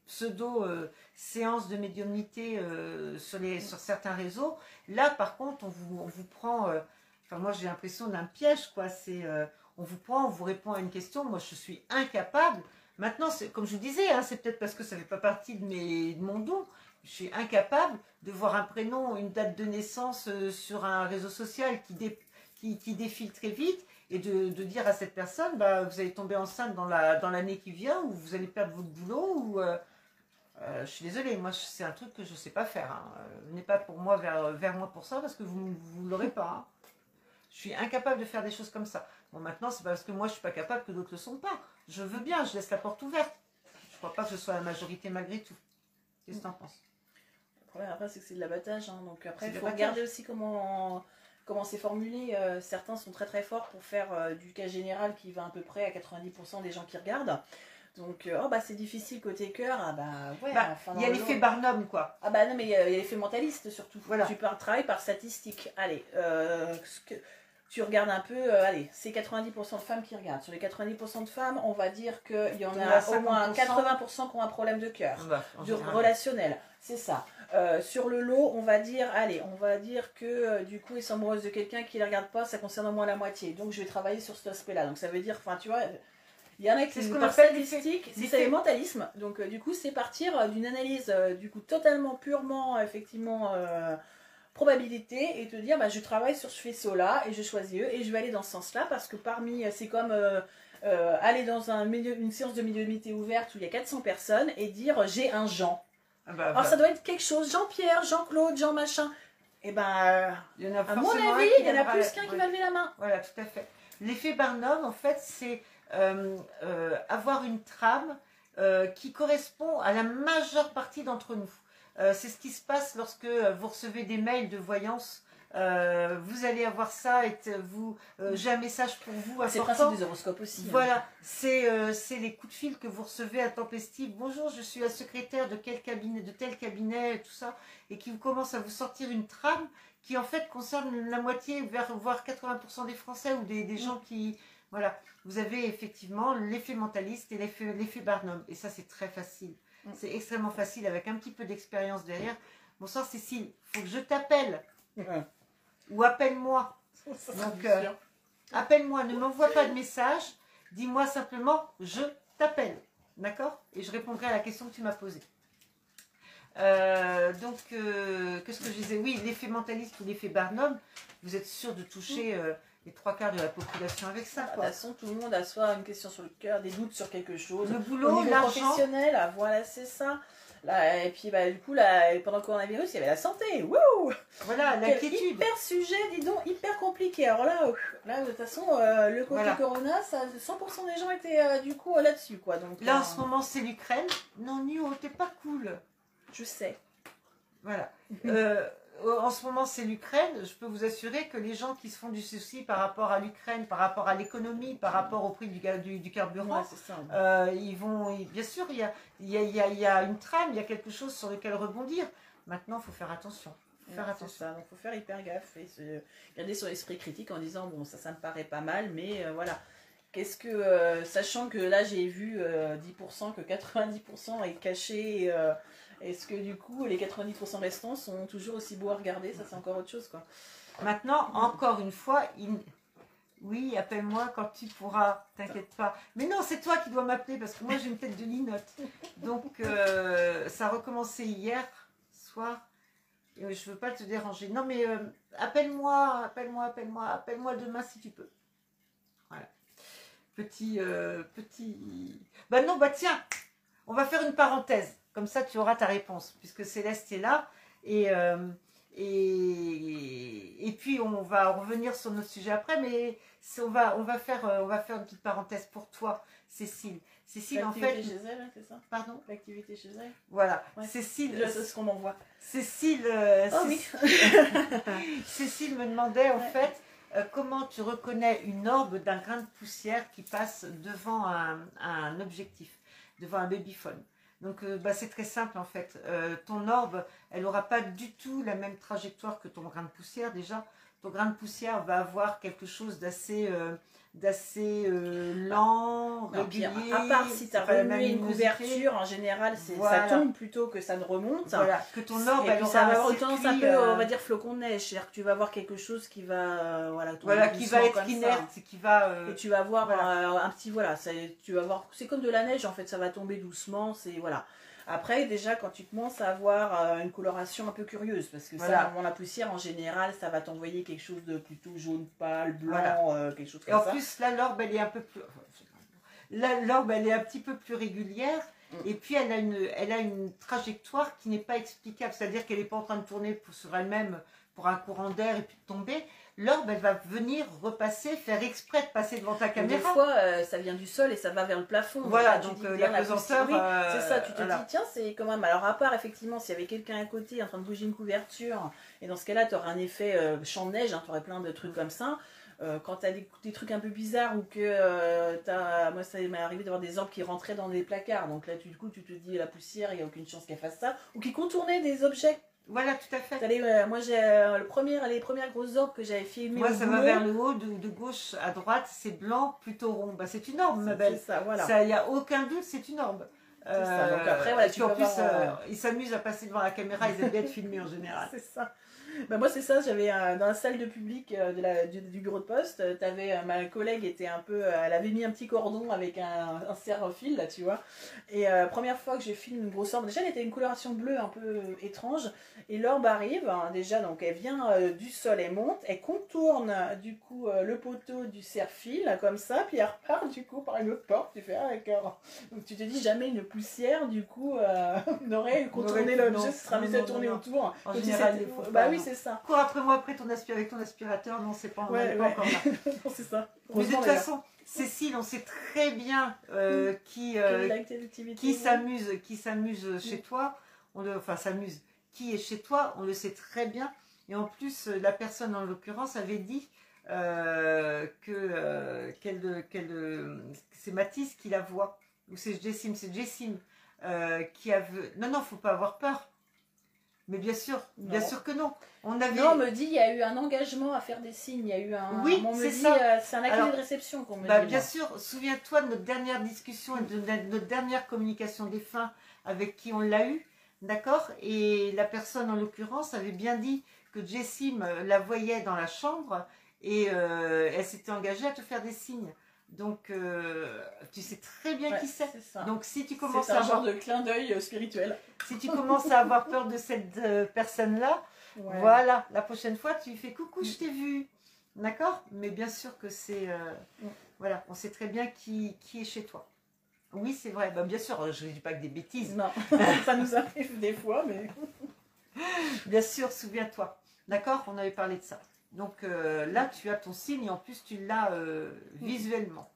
pseudo-séances euh, de médiumnité euh, sur, certains réseaux, là par contre, on vous, on vous prend, enfin moi j'ai l'impression d'un piège, quoi. C'est, on vous prend, on vous répond à une question, moi je suis incapable. Maintenant, comme je vous disais, hein, c'est peut-être parce que ça ne fait pas partie de, mes, de mon don, je suis incapable de voir un prénom, une date de naissance sur un réseau social qui, dé, qui, défile très vite et de, dire à cette personne, bah, vous allez tomber enceinte dans l'année la, dans qui vient ou vous allez perdre votre boulot ou... Euh, euh, je suis désolée, moi c'est un truc que je ne sais pas faire. Hein. Euh, venez pas pour moi vers, vers moi pour ça parce que vous ne l'aurez pas. Hein. Je suis incapable de faire des choses comme ça. Bon maintenant c'est parce que moi je suis pas capable que d'autres ne le sont pas. Je veux bien, je laisse la porte ouverte. Je crois pas que je sois la majorité malgré tout. Qu'est-ce que tu en penses? Le problème après c'est que c'est de l'abattage. Hein. Donc après il faut regarder aussi comment comment c'est formulé. euh, certains sont très très forts pour faire euh, du cas général qui va à peu près à 90% des gens qui regardent. Donc, euh, oh bah c'est difficile côté cœur. Ah bah ouais, Bah, enfin, Il y a l'effet le- Barnum, quoi. Ah bah non, mais il y a l'effet mentaliste surtout. Voilà. Tu pars, travailles par statistique. Allez, que- tu regardes un peu, allez, c'est 90% de femmes qui regardent. Sur les 90% de femmes, on va dire qu'il y en a a au moins 50%. 80% qui ont un problème de cœur Bah, relationnel, c'est ça. Euh, sur le lot, on va dire, allez, on va dire que euh, du coup, ils sont amoureuses de quelqu'un qui ne les regarde pas, ça concerne au moins la moitié. Donc, je vais travailler sur cet aspect-là. Donc, ça veut dire, enfin, tu vois, il y en a qui C'est ce qu'on appelle c'est mentalisme. Donc, euh, du coup, c'est partir euh, d'une analyse, du coup, totalement, purement, effectivement, probabilité et te dire, bah, je travaille sur ce faisceau-là et je choisis eux et je vais aller dans ce sens-là parce que parmi, c'est comme. aller dans un milieu, une séance de médiumnité ouverte où il y a 400 personnes et dire j'ai un Jean. Ah bah, Alors voilà. ça doit être quelque chose, Jean-Pierre, Jean-Claude, Jean machin. Et ben, euh, Il y en a à mon avis, il y en a plus qu'un qui va lever la main. Voilà, tout à fait. L'effet Barnum, en fait, c'est euh, euh, avoir une trame qui correspond à la majeure partie d'entre nous. C'est ce qui se passe lorsque vous recevez des mails de voyance. Euh, vous allez avoir ça et vous, euh, j'ai un message pour vous C'est le principe des horoscopes aussi. hein. Voilà, c'est euh, c'est les coups de fil que vous recevez intempestifs. Bonjour, je suis la secrétaire de quel cabinet, de tel cabinet, et tout ça, et qui vous commence à vous sortir une trame qui en fait concerne la moitié, voire 80% des Français ou des, des gens qui, voilà, vous avez effectivement l'effet mentaliste et l'effet l'effet Barnum, et ça c'est très facile. Mm. C'est extrêmement facile avec un petit peu d'expérience derrière. Bonsoir Cécile, faut que je t'appelle. Ou appelle-moi. Donc, euh. Appelle-moi, ne m'envoie pas de message. Dis-moi simplement, je t'appelle. D'accord? Et je répondrai à la question que tu m'as posée. Euh, donc, euh, qu'est-ce que je disais? Oui, l'effet mentaliste ou l'effet Barnum, vous êtes sûr de toucher euh, les trois quarts de la population avec ça. De toute façon, tout le monde a soit une question sur le cœur, des doutes sur quelque chose. Le boulot, l'argent, professionnel, ah, voilà, c'est ça. Là, et puis, bah, du coup, là, pendant le coronavirus, il y avait la santé. Wouh voilà, l'inquiétude. hyper sujet, dis donc, hyper compliqué. Alors là, là de toute façon, euh, le côté Voilà. Corona, ça, 100% des gens étaient euh, du coup euh, là-dessus, quoi. Donc, Là, en ce moment, c'est l'Ukraine. Non, Nio, t'es pas cool. je sais. Voilà. [LAUGHS] Euh, en ce moment, c'est l'Ukraine. Je peux vous assurer que les gens qui se font du souci par rapport à l'Ukraine, par rapport à l'économie, par rapport au prix du, ga- du, du carburant, Ouais, euh, ils vont. ils- bien sûr, il y a, il y, a, il y a- il y a une trame, il y a quelque chose sur lequel rebondir. Maintenant, il faut faire attention. Faut faire Ouais, attention. ça. Donc, faut faire hyper gaffe et se garder son esprit critique en disant bon, ça, ça me paraît pas mal, mais euh, voilà. Qu'est-ce que, euh, sachant que là j'ai vu euh, 10%, que 90% est caché, euh, est-ce que du coup les 90% restants sont toujours aussi beaux à regarder? Ça c'est encore autre chose. Maintenant, encore une fois, oui, appelle-moi quand tu pourras, t'inquiète pas. Mais non, c'est toi qui dois m'appeler parce que moi j'ai une tête de linotte. Donc, euh, ça a recommencé hier soir. Et je veux pas te déranger. Non, mais euh, appelle-moi, appelle-moi, appelle-moi, appelle-moi demain si tu peux. Voilà. Petit, euh, petit. Bah non, bah tiens, on va faire une parenthèse. Comme ça, tu auras ta réponse puisque Céleste est là. Et. euh, et, et puis on va revenir sur notre sujet après, mais on va, on, va faire, euh, on va faire une petite parenthèse pour toi, Cécile. Cécile, en fait, L'activité chez elle, c'est ça? Pardon, L'activité chez elle? Voilà, Ouais. Cécile, C'est ce qu'on m'envoie. Cécile, euh, Oh Cécile- oui [LAUGHS] Cécile me demandait en Ouais. fait euh, comment tu reconnais une orbe d'un grain de poussière qui passe devant un, un objectif, devant un babyphone. Donc euh, bah, c'est très simple en fait. Euh, ton orbe, elle n'aura pas du tout la même trajectoire que ton grain de poussière déjà. Ton grain de poussière va avoir quelque chose d'assez euh, d'assez euh, lent, Non, à part si tu as remué une couverture, en général, Voilà. ça tombe plutôt que ça ne remonte. Voilà, que ton orbe, elle ça va un avoir tendance un peu, euh, on va dire, flocon de neige. C'est-à-dire que tu vas avoir quelque chose qui va, euh, voilà, voilà, qui va être inerte, qui va. euh, Et tu vas avoir voilà. euh, un petit, voilà, tu vas voir, c'est comme de la neige en fait, ça va tomber doucement, c'est voilà. Après, déjà, quand tu commences à avoir euh, une coloration un peu curieuse, parce que Voilà. ça, avant la poussière, en général, ça va t'envoyer quelque chose de plutôt jaune pâle, blanc, Voilà. euh, quelque chose Et comme en ça. plus, là, l'orbe, elle est un peu plus. L'orbe, elle est un petit peu plus régulière. Mm. Et puis, elle a, une, elle a une trajectoire qui n'est pas explicable. C'est-à-dire qu'elle n'est pas en train de tourner pour- sur elle-même pour un courant d'air et puis de tomber. L'orbe, elle va venir repasser, faire exprès de passer devant ta Des caméra. fois, euh, ça vient du sol et ça va vers le plafond. Voilà, donc, dis euh, la pesanteur, euh, c'est ça, tu te voilà. dis, tiens, c'est quand même. Alors, à part, effectivement, s'il y avait quelqu'un à côté en train de bouger une couverture, et dans ce cas-là, tu aurais un effet euh, champ de neige, tu aurais plein de trucs comme ça. Quand tu as des, des trucs un peu bizarres ou que t'as- moi ça m'est arrivé d'avoir des orbes qui rentraient dans des placards donc là tu, du coup tu te dis la poussière il n'y a aucune chance qu'elle fasse ça ou qui contournaient des objets Voilà, tout à fait. T'allais, euh, moi j'ai euh, le premier, les premières grosses orbes que j'avais filmées Moi, ça va vers le haut, de, de gauche à droite, c'est blanc, plutôt rond. Bah, c'est une orbe, ma belle. c'est ça voilà Ça, il n'y a aucun doute, c'est une orbe. Euh, ça. Donc après, voilà, et tu puis en plus, avoir, euh, euh, ils s'amusent à passer devant la caméra, ils aiment bien être filmés en général. [LAUGHS] C'est ça. Bah, moi, c'est ça. J'avais dans la salle de public euh, de la, du, du bureau de poste, euh, t'avais euh, ma collègue était un peu, elle avait mis un petit cordon avec un, un serre-fil là, tu vois. Et euh, première fois que j'ai filmé une grosse orbe, déjà elle était une coloration bleue un peu étrange. Et l'orbe arrive hein, déjà, donc elle vient euh, du sol, elle monte, elle contourne du coup euh, le poteau du serre-fil comme ça, puis elle repart du coup par une autre porte. Tu fais ah d'accord. Donc tu te dis jamais une poussière du coup [LAUGHS] n'aurait contourné l'objet, non, ce sera non, mis à tourner autour. En général, il faut bah oui. C'est ça. Cours après moi, après ton aspi- avec ton aspirateur, non, c'est pas, on Ouais, n'est pas ouais. encore là. [LAUGHS] Non, c'est ça. Mais de toute façon, Cécile, on sait très bien euh, qui, euh, qui s'amuse, qui s'amuse chez toi, on le, enfin s'amuse, qui est chez toi, on le sait très bien. Et en plus, la personne en l'occurrence avait dit euh, que qu'elle, qu'elle, c'est Mathis qui la voit, ou c'est Jessim, c'est Jessim euh, qui a vu. Non, non, faut pas avoir peur. Mais bien sûr, bien sûr que non. On avait. Non, on me dit il y a eu un engagement à faire des signes, il y a eu un. Oui, on me c'est dit, ça. euh, c'est un Alors, de réception qu'on me Bah, dit. bien sûr, souviens-toi de notre dernière discussion et de notre dernière communication des fins avec qui on l'a eu, d'accord? Et la personne en l'occurrence avait bien dit que Jessim euh, la voyait dans la chambre et euh, elle s'était engagée à te faire des signes. Donc, euh, tu sais très bien Ouais, qui c'est. c'est ça. Donc, si tu commences à genre avoir, de clin d'œil euh, spirituel. si tu commences à avoir peur de cette euh, personne-là, Ouais. voilà, la prochaine fois, tu lui fais coucou, je t'ai vu. D'accord? Mais bien sûr que c'est. euh, Mm. Voilà, on sait très bien qui, qui est chez toi. Oui, c'est vrai. Bah, bien sûr, je ne dis pas que des bêtises. Non, [LAUGHS] ça nous arrive des fois, mais. Bien sûr, souviens-toi. D'accord? On avait parlé de ça. Donc euh, là, tu as ton signe et en plus, tu l'as euh, visuellement.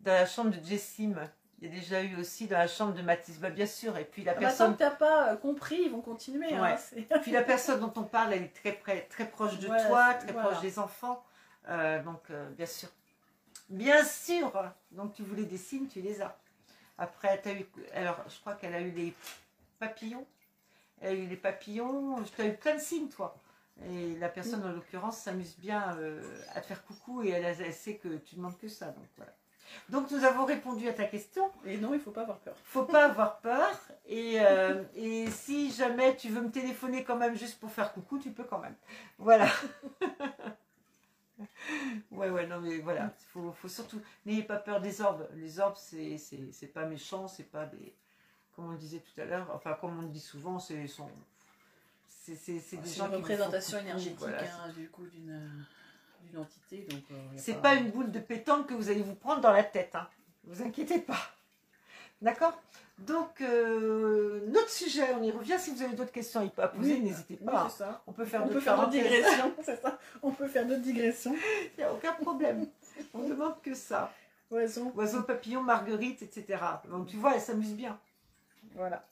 Dans la chambre de Jessim, il y a déjà eu aussi dans la chambre de Mathis. Bah, bien sûr. Et puis la Ah bah, tant personne. que t'as pas euh, compris, ils vont continuer. hein, Ouais. Puis la personne dont on parle, elle est très, près, très proche de Voilà, toi, très voilà. proche des enfants. Euh, donc, bien sûr. Bien sûr Donc, tu voulais des signes, tu les as. Après, tu as eu. Alors, je crois qu'elle a eu les papillons. Elle a eu les papillons. Tu as eu plein de signes, toi. Et la personne, en l'occurrence, s'amuse bien euh, à te faire coucou et elle, elle sait que tu demandes que ça. Donc, voilà. Donc, nous avons répondu à ta question Et non, il faut pas avoir peur. faut pas avoir peur. Et, euh, et si jamais tu veux me téléphoner quand même juste pour faire coucou, tu peux quand même. Voilà. [LAUGHS] ouais, ouais, non, mais voilà. Faut, faut surtout. N'ayez pas peur des orbes. Les orbes, c'est, c'est pas méchant, c'est pas des. Comme on le disait tout à l'heure, enfin, comme on le dit souvent, c'est. Son, c'est, gens une représentation énergétique voilà. hein, du coup d'une euh, d'une entité. Donc, euh, C'est pas une boule de pétanque que vous allez vous prendre dans la tête. Hein. Vous inquiétez pas. D'accord? Donc, euh, notre sujet, on y revient. Si vous avez d'autres questions à poser, Oui, n'hésitez pas. ça. on peut faire d'autres digressions, [LAUGHS] c'est ça. On peut faire d'autres digressions. [LAUGHS] Il n'y a aucun problème. On demande que ça. Oiseau. Oiseau, papillon, marguerite, etc. Donc, tu vois, elle s'amuse bien. Voilà.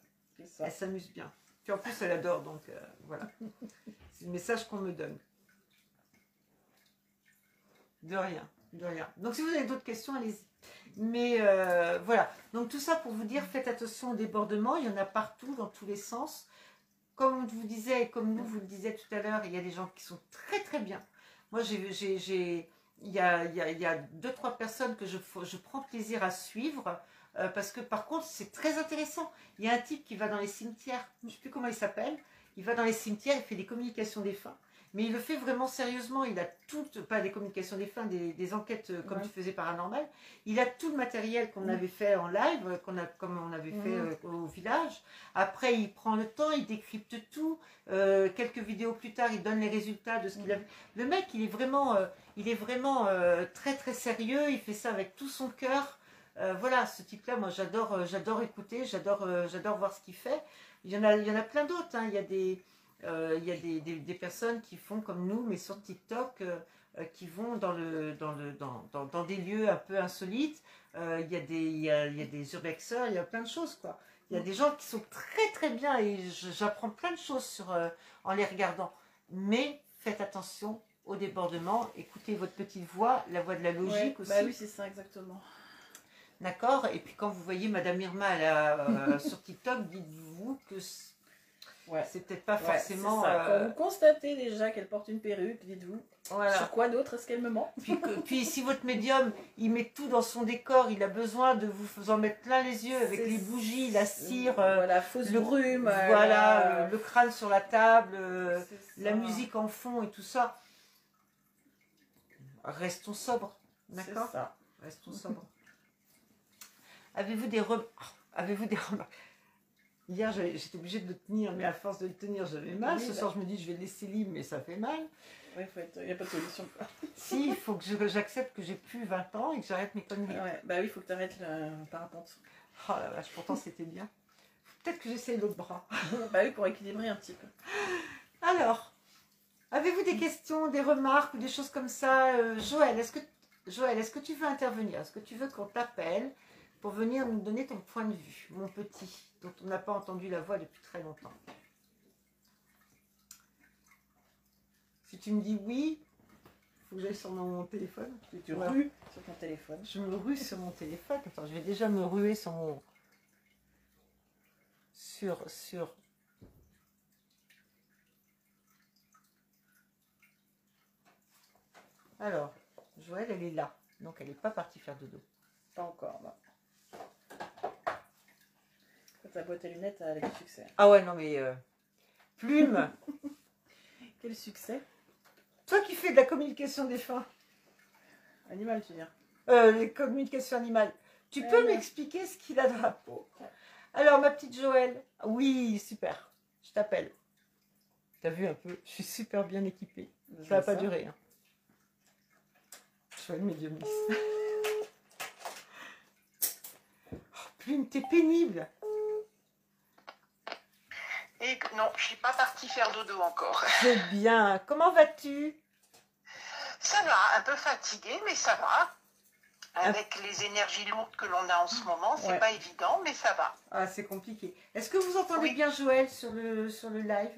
Ça. Elle s'amuse bien. En plus, elle adore. Donc, euh, voilà. C'est le message qu'on me donne. De rien. De rien. Donc, si vous avez d'autres questions, allez-y. Mais euh, voilà. Donc, tout ça pour vous dire, faites attention au débordement. Il y en a partout, dans tous les sens. Comme vous disais, et comme nous vous le disiez tout à l'heure, il y a des gens qui sont très très bien. Moi, j'ai- il, y a, il, y a, il y a deux, trois personnes que je, je prends plaisir à suivre. Euh, parce que par contre, c'est très intéressant. Il y a un type qui va dans les cimetières, je ne sais plus comment il s'appelle, il va dans les cimetières, il fait des communications des fins. Mais il le fait vraiment sérieusement, il a toutes, pas des communications des fins, des, des enquêtes euh, comme Ouais. tu faisais paranormal. Il a tout le matériel qu'on avait fait en live, euh, qu'on a, comme on avait fait euh, au village. Après, il prend le temps, il décrypte tout. Euh, quelques vidéos plus tard, il donne les résultats de ce qu'il a vu. Le mec, il est vraiment, euh, il est vraiment très très sérieux, il fait ça avec tout son cœur. Euh, voilà, ce type-là, moi j'adore, euh, j'adore écouter, j'adore, euh, j'adore voir ce qu'il fait. Il y en a, il y en a plein d'autres. hein. Il y a des, Il y a des, des- des personnes qui font comme nous, mais sur TikTok, qui vont dans, le, dans, le, dans, dans, dans des lieux un peu insolites. Il y, a des- il y, a, il y a des urbexeurs, il y a plein de choses, quoi. Il y a des gens qui sont très très bien et j'apprends plein de choses sur, en les regardant. Mais faites attention au débordement, écoutez votre petite voix, la voix de la logique Ouais, aussi. Bah oui, c'est ça, exactement. D'accord Et puis quand vous voyez Madame Irma là, euh, [LAUGHS] sur TikTok, dites-vous que Ouais. c'est peut-être pas Ouais, forcément. ça. euh, Quand vous constatez déjà qu'elle porte une perruque, dites-vous, voilà. sur quoi d'autre est-ce qu'elle me ment? Puis, que- puis si votre médium, il met tout dans son décor, il a besoin de vous en mettre plein les yeux avec les bougies, la cire, euh, Voilà, fausse le- brume. voilà, la- euh, le crâne sur la table, la musique en fond et tout ça. Restons sobres, C'est d'accord? ça. Restons sobres. Avez-vous des rem- oh, avez-vous des remarques? Hier, j'étais obligée de le tenir, mais à force de le tenir, j'avais mal. Oui, Ce bah. soir, je me dis, je vais le laisser libre, mais ça fait mal. Ouais, faut être- y a pas de solution. [LAUGHS] Si, il faut que j'accepte que j'ai plus 20 ans et que j'arrête mes conneries. Ouais, bah oui, il faut que tu arrêtes le parapente. Oh la vache, pourtant c'était bien. Peut-être que j'essaye l'autre bras. [LAUGHS] bah oui, pour équilibrer un petit peu. Alors, avez-vous des questions, des remarques ou des choses comme ça? Euh, Joël, est-ce que, Joël, est-ce que tu veux intervenir? Est-ce que tu veux qu'on t'appelle? Pour venir nous donner ton point de vue, mon petit, dont on n'a pas entendu la voix depuis très longtemps Si tu me dis oui, il faut que j'aille sur mon téléphone. Tu, tu Ouais. rues sur ton téléphone. Je me rue sur mon téléphone. Attends, je vais déjà me ruer sur mon. Sur. Sur. Alors, Joël, elle est là. Donc, elle n'est pas partie faire dodo. Pas encore, non. Ta boîte à lunettes a du succès. Ah ouais, non, mais. euh, Plume [LAUGHS] Quel succès Toi qui fais de la communication des fins, Animal, tu veux dire euh, les communications animales, tu peux m'expliquer ce qu'il a dans la peau? Alors, ma petite Joël, oui, super. Je t'appelle. T'as vu un peu? Je suis super bien équipée. Ça va pas durer. Hein. Je suis une médiumniste. Oh, Plume, t'es pénible. Et non, je suis pas partie faire dodo encore. [LAUGHS] C'est bien. Comment vas-tu? Ça va, un peu fatiguée, mais ça va. Avec les énergies lourdes que l'on a en ce moment, c'est Ouais. pas évident, mais ça va. Ah, c'est compliqué. Est-ce que vous entendez Oui. bien Joël sur le, sur le live?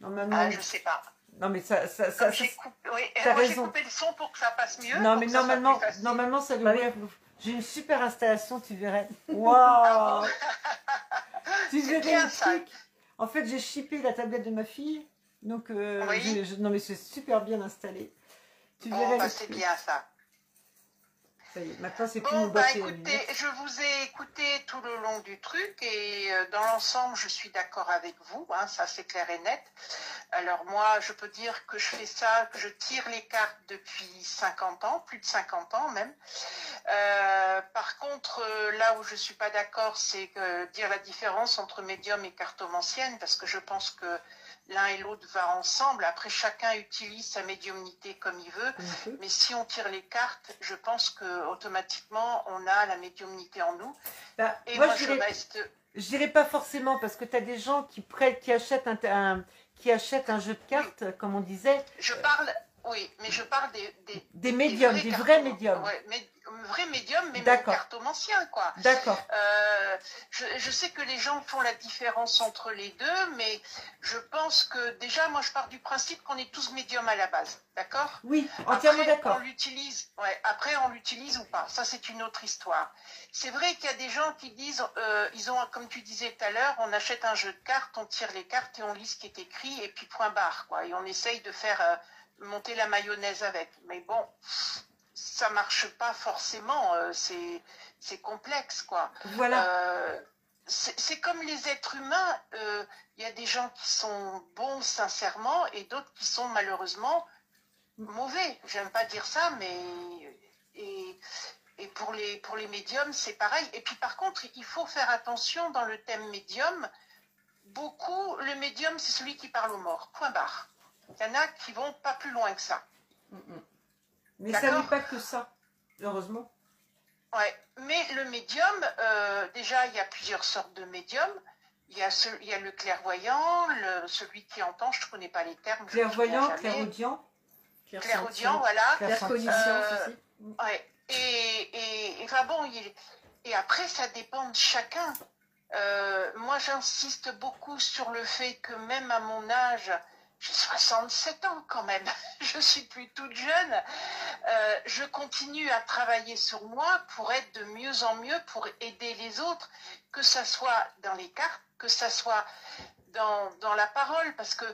Normalement. Ah, je sais pas. Non, mais ça. ça, ça, j'ai coupé, oui, j'ai coupé le son pour que ça passe mieux. non, mais normalement, normalement, ça Bah devrait. J'ai une super installation, tu verrais. Waouh [LAUGHS] [GASPS] Bien, ça. En fait, j'ai chippé la tablette de ma fille. Donc, euh, Oui. je- non, mais c'est super bien installé. Tu Bon, verrais bah, c'est bien ça. Ça y est, maintenant, c'est plus Bon, une bah écoutez, je vous ai écouté tout le long du truc et euh, dans l'ensemble, je suis d'accord avec vous, hein, ça c'est clair et net. Alors moi, je peux dire que je fais ça, que je tire les cartes depuis 50 ans, plus de 50 ans même. Euh, par contre, euh, là où je suis pas d'accord, c'est dire la différence entre médium et cartomancienne, parce que je pense que l'un et l'autre va ensemble. Après, chacun utilise sa médiumnité comme il veut. Mais si on tire les cartes, je pense que automatiquement on a la médiumnité en nous. Bah, Et moi, moi, je dirais, reste. je dirais pas forcément parce que tu as des gens qui prêtent, qui achètent un, un- qui achètent un jeu de cartes, comme on disait, Je parle. Oui, mais je parle des, des, des médiums, des vrais cartoman- médiums. Ouais, mais, vrais médiums, mais cartomanciens, quoi. D'accord. Euh, je, je sais que les gens font la différence entre les deux, mais je pense que déjà, moi, je pars du principe qu'on est tous médiums à la base, d'accord? Oui, entièrement Après, d'accord. On l'utilise, ouais, après on l'utilise ou pas. Ça, c'est une autre histoire. C'est vrai qu'il y a des gens qui disent, euh, ils ont, comme tu disais tout à l'heure, on achète un jeu de cartes, on tire les cartes et on lit ce qui est écrit et puis point barre, quoi. Et on essaye de faire euh, monter la mayonnaise avec. Mais bon, ça marche pas forcément. euh, c'est, complexe, quoi. Voilà. Euh, c'est comme les êtres humains, euh, il y a des gens qui sont bons sincèrement et d'autres qui sont malheureusement mauvais. J'aime pas dire ça, mais et, et pour les pour les médiums c'est pareil. Et puis par contre, il faut faire attention dans le thème médium. Beaucoup, le médium c'est celui qui parle aux morts. Point barre. Il y en a qui vont pas plus loin que ça. Mm, mm. Mais ça n'est pas que ça, heureusement. Ouais, mais le médium, euh, déjà, il y a plusieurs sortes de médiums. il y, a ce- il y a le clairvoyant, le- celui qui entend, je ne connais pas les termes. Clairvoyant, clairaudient. Clairaudient, voilà. Claircognition Euh. Ouais. Et, et, et, enfin bon, il- et après, ça dépend de chacun. Euh, moi, j'insiste beaucoup sur le fait que même à mon âge, j'ai 67 ans quand même, [LAUGHS] je suis plus toute jeune, euh, je continue à travailler sur moi pour être de mieux en mieux, pour aider les autres, que ça soit dans les cartes, que ça soit dans, dans la parole, parce que,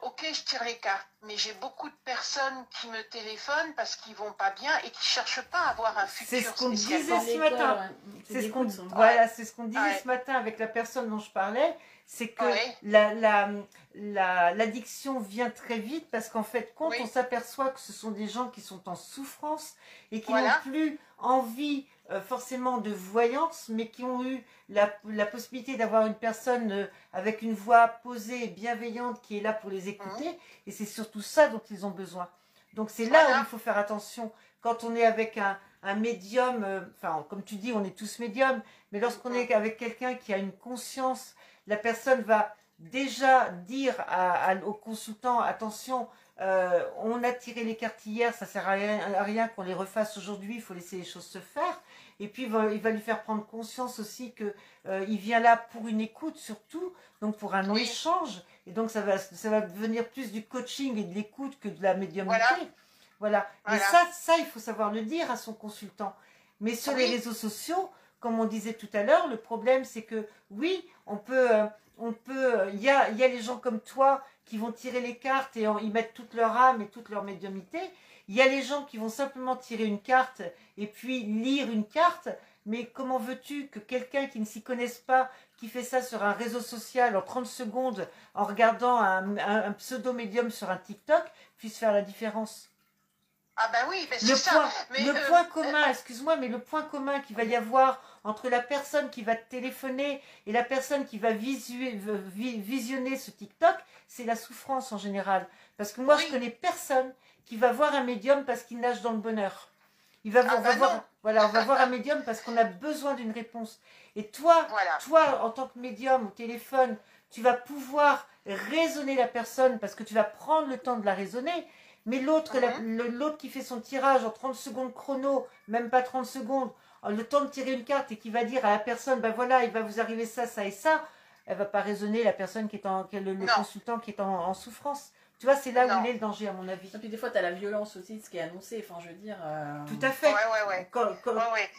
ok, je tire les cartes, mais j'ai beaucoup de personnes qui me téléphonent parce qu'ils vont pas bien et qui cherchent pas à avoir un C'est futur ce qu'on disait ce matin. ouais. C'est ce qu'on voilà, c'est ce qu'on disait Ouais. ce matin avec la personne dont je parlais, c'est que Ouais. la la- la- l'addiction vient très vite parce qu'en fait, quand Oui. on s'aperçoit que ce sont des gens qui sont en souffrance et qui Voilà. n'ont plus envie euh, forcément de voyance, mais qui ont eu la, la possibilité d'avoir une personne euh, avec une voix posée et bienveillante qui est là pour les écouter, et c'est surtout ça dont ils ont besoin. Donc c'est là Voilà. où il faut faire attention. Quand on est avec un, un médium, euh, enfin comme tu dis, on est tous médiums, mais lorsqu'on Mhm. est avec quelqu'un qui a une conscience, la personne va déjà dire à- à- au consultant, attention, euh, on a tiré les cartes hier, ça sert à rien, qu'on les refasse aujourd'hui, il faut laisser les choses se faire. Et puis il va, il va lui faire prendre conscience aussi que euh, vient là pour une écoute surtout, donc pour un Oui. échange. Et donc ça va, ça va devenir plus du coaching et de l'écoute que de la médiumnité. Voilà. Voilà. Et Voilà. ça, ça, il faut savoir le dire à son consultant. Mais sur les réseaux sociaux, comme on disait tout à l'heure, le problème c'est que oui, on peut, euh, il y a, y les gens comme toi qui vont tirer les cartes et y mettre toute leur âme et toute leur médiumnité. Il y a les gens qui vont simplement tirer une carte et puis lire une carte. Mais comment veux-tu que quelqu'un qui ne s'y connaisse pas, qui fait ça sur un réseau social en 30 secondes en regardant un pseudo-médium sur un TikTok, puisse faire la différence? Ah ben oui, mais le c'est ça. point, Mais, le euh, point commun, excuse-moi, mais le point commun qu'il va y avoir entre la personne qui va te téléphoner et la personne qui va visu- visionner ce TikTok, c'est la souffrance en général. Parce que moi, Oui. je connais personne qui va voir un médium parce qu'il nage dans le bonheur. Il va, Ah on va bah voir, non. voilà, on va voir un médium parce qu'on a besoin d'une réponse. Et toi, [LAUGHS] Voilà. toi, en tant que médium au téléphone, tu vas pouvoir raisonner la personne parce que tu vas prendre le temps de la raisonner. Mais l'autre, l'autre qui fait son tirage en 30 secondes chrono, même pas 30 secondes, le temps de tirer une carte et qui va dire à la personne, ben voilà, il va vous arriver ça, ça et ça, elle va pas raisonner la personne qui est en, le, consultant qui est en, en souffrance. Tu vois, c'est là où il est le danger, à mon avis. Et puis des fois, tu as la violence aussi de ce qui est annoncé. Enfin, je veux dire. euh, Tout à fait. Ouais, ouais, ouais. Quand- quand- Ouais, ouais.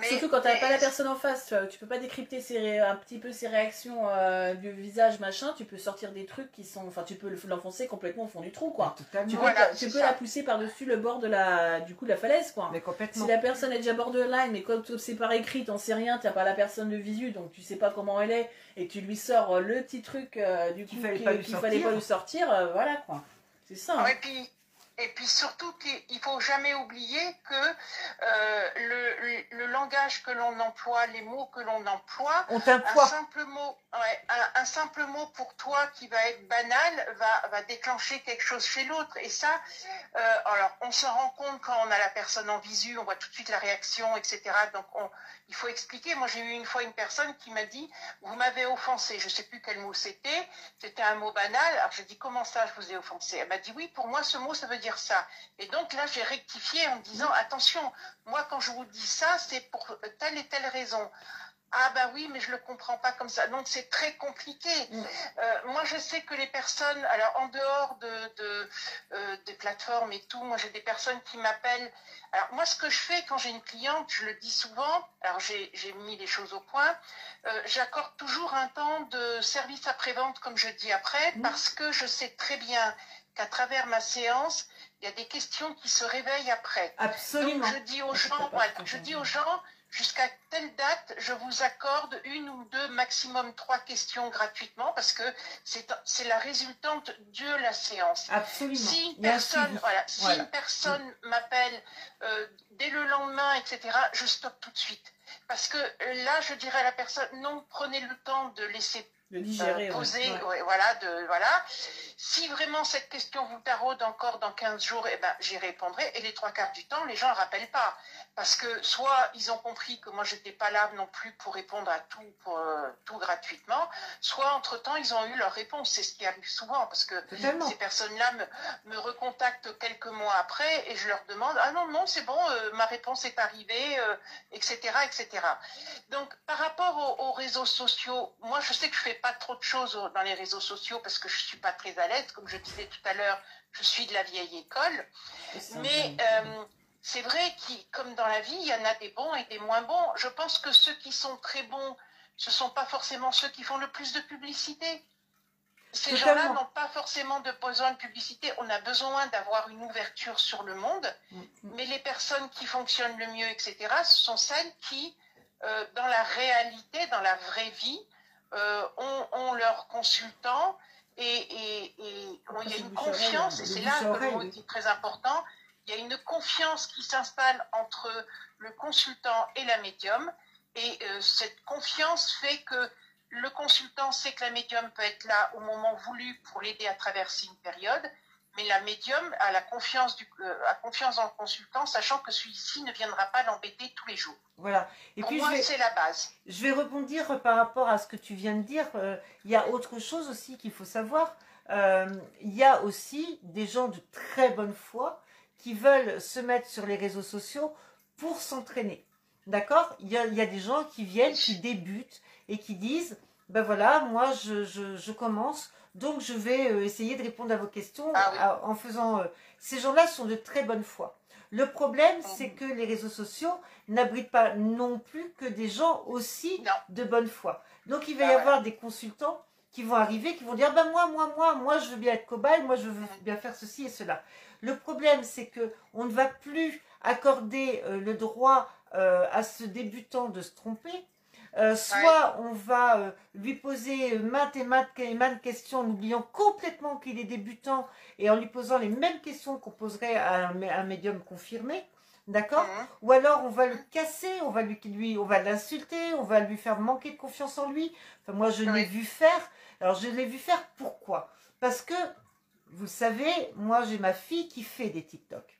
Mais, Surtout quand t'as mais- pas la personne en face, tu, vois, tu peux pas décrypter ses ré- un petit peu ses réactions euh, du visage, machin. Tu peux sortir des trucs qui sont, enfin, tu peux le- l'enfoncer complètement au fond du trou, quoi. Totalement. Tu peux, Voilà, tu c'est peux ça. la pousser par-dessus le bord de la, du coup, de la falaise, quoi. Mais complètement. Si la personne est déjà borderline, mais comme c'est par écrit, t'en sais rien, t'as pas la personne de visu, donc tu sais pas comment elle est, et tu lui sors euh, le petit truc euh, du Qu'il coup fallait qu'il fallait sortir. pas lui sortir, euh, voilà quoi. C'est ça. hein. Ouais, puis, et puis surtout qu'il faut jamais oublier que euh, le, le langage que l'on emploie, les mots que l'on emploie, On t'a un un simple mot, un, simple mot pour toi qui va être banal va, déclencher quelque chose chez l'autre. Et ça, euh, alors on se rend compte quand on a la personne en visu, on voit tout de suite la réaction, etc. Donc on, il faut expliquer. Moi j'ai eu une fois une personne qui m'a dit, vous m'avez offensé. Je sais plus quel mot c'était. C'était un mot banal. Alors j'ai dit comment ça je vous ai offensé? Elle m'a dit oui, pour moi ce mot ça veut dire ça. Et donc là j'ai rectifié en me disant attention, moi quand je vous dis ça c'est pour telle et telle raison. Ah bah oui, mais je le comprends pas comme ça. Donc c'est très compliqué. Mm. Euh, moi je sais que les personnes, alors en dehors de, de euh, des plateformes et tout, moi j'ai des personnes qui m'appellent. Alors moi ce que je fais quand j'ai une cliente, je le dis souvent. Alors j'ai mis les choses au point. Euh, J'accorde toujours un temps de service après-vente, comme je dis après, Mm. parce que je sais très bien qu'à travers ma séance, il y a des questions qui se réveillent après. Absolument. Donc je dis aux gens, voilà, je dis aux gens, jusqu'à telle date, je vous accorde une ou deux, maximum trois questions gratuitement parce que c'est la résultante de la séance. Absolument. Si une personne, suivi. voilà, si Voilà. une personne m'appelle euh, dès le lendemain, etc., je stoppe tout de suite. Parce que euh, là, je dirais à la personne, non, prenez le temps de laisser de digérer, euh, poser, Ouais. ouais, voilà, de, voilà. Si vraiment cette question vous taraude encore dans 15 jours, eh ben, j'y répondrai. Et les trois quarts du temps, les gens ne rappellent pas. Parce que soit ils ont compris que moi, j'étais pas là non plus pour répondre à tout, pour, euh, tout gratuitement, soit entre-temps, ils ont eu leur réponse. C'est ce qui arrive souvent. Parce que Totalement. ces personnes-là me, me recontactent quelques mois après et je leur demande Ah non, non, c'est bon, euh, ma réponse est arrivée, euh, etc., etc. Donc, par rapport aux, aux réseaux sociaux, moi, je sais que je fais pas trop de choses dans les réseaux sociaux parce que je suis pas très à l'aise. Comme je disais tout à l'heure, je suis de la vieille école. Mais c'est vrai que, comme dans la vie, il y en a des bons et des moins bons. Je pense que ceux qui sont très bons, ce sont pas forcément ceux qui font le plus de publicité. Ces gens-là n'ont pas forcément de besoin de publicité. On a besoin d'avoir une ouverture sur le monde. Mm. Mais les personnes qui fonctionnent le mieux, etc., ce sont celles qui, euh, dans la réalité, dans la vraie vie, euh, ont, ont leurs consultants et, et- il y a une confiance, et c'est là que le mot est très important. Il y a une confiance qui s'installe entre le consultant et la médium. Et euh, cette confiance fait que le consultant sait que la médium peut être là au moment voulu pour l'aider à traverser une période, mais la médium a la confiance, du, euh, a confiance dans le consultant, sachant que celui-ci ne viendra pas l'embêter tous les jours. Voilà. Et Pour puis, moi, c'est la base. je vais rebondir par rapport à ce que tu viens de dire. Euh, Il y a autre chose aussi qu'il faut savoir. Il y a aussi des gens de très bonne foi qui veulent se mettre sur les réseaux sociaux pour s'entraîner. D'accord? Il y, a, il y a des gens qui viennent, qui débutent et qui disent ben voilà, moi je, je, je commence, donc je vais euh, essayer de répondre à vos questions Ah oui. à- en faisant. euh, Ces gens-là sont de très bonne foi. Le problème, Mhm. c'est que les réseaux sociaux n'abritent pas non plus que des gens aussi Non. de bonne foi. Donc il va Ah y ouais. avoir des consultants qui vont arriver, qui vont dire ben moi, moi, moi, moi, je veux bien être cobaye, moi, je veux Mhm. bien faire ceci et cela. Le problème, c'est que on ne va plus accorder euh, le droit euh, à ce débutant de se tromper. Euh, soit on va lui poser maintes et maintes, et maintes questions en oubliant complètement qu'il est débutant et en lui posant les mêmes questions qu'on poserait à un, mé- un médium confirmé. D'accord? Ou alors on va le casser, on va lui, lui on va l'insulter, on va lui faire manquer de confiance en lui. Enfin, moi, je l'ai vu faire. Alors, je l'ai vu faire pourquoi? Parce que, vous savez, moi, j'ai ma fille qui fait des TikTok.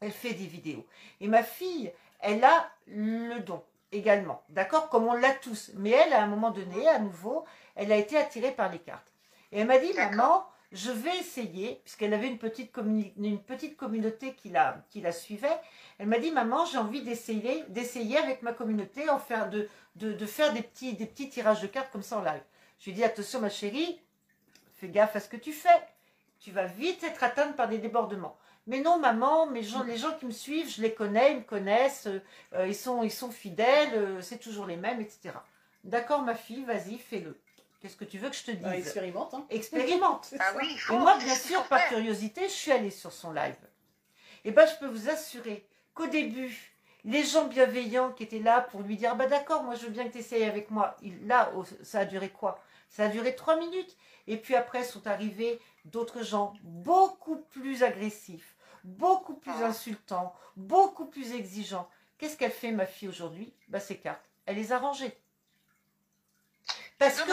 Elle fait des vidéos. Et ma fille, elle a le don également. D'accord? Comme on l'a tous. Mais elle, à un moment donné, à nouveau, elle a été attirée par les cartes. Et elle m'a dit, maman, je vais essayer, puisqu'elle avait une petite, une petite communauté qui la, qui la suivait. Elle m'a dit, maman, j'ai envie d'essayer, d'essayer avec ma communauté, en faire de, de, de faire des petits, des petits tirages de cartes comme ça en live. Je lui ai dit, attention ma chérie, fais gaffe à ce que tu fais. Tu vas vite être atteinte par des débordements. Mais non, maman, mes gens, les gens qui me suivent, je les connais, ils me connaissent, euh, ils, sont, ils sont fidèles, euh, c'est toujours les mêmes, etc. D'accord, ma fille, vas-y, fais-le. Qu'est-ce que tu veux que je te dise? Bah, expérimente, hein. Expérimente. Ah oui, Et moi, bien sûr, par curiosité, je suis allée sur son live. Et ben, je peux vous assurer qu'au début, les gens bienveillants qui étaient là pour lui dire, bah d'accord, moi je veux bien que tu essayes avec moi. Il- là, oh, ça a duré quoi? Ça a duré trois minutes. Et puis après sont arrivés d'autres gens beaucoup plus agressifs, beaucoup plus Ah. insultants, beaucoup plus exigeants. Qu'est-ce qu'elle fait, ma fille, aujourd'hui? Bah, ses cartes. Elle les a rangées. Parce que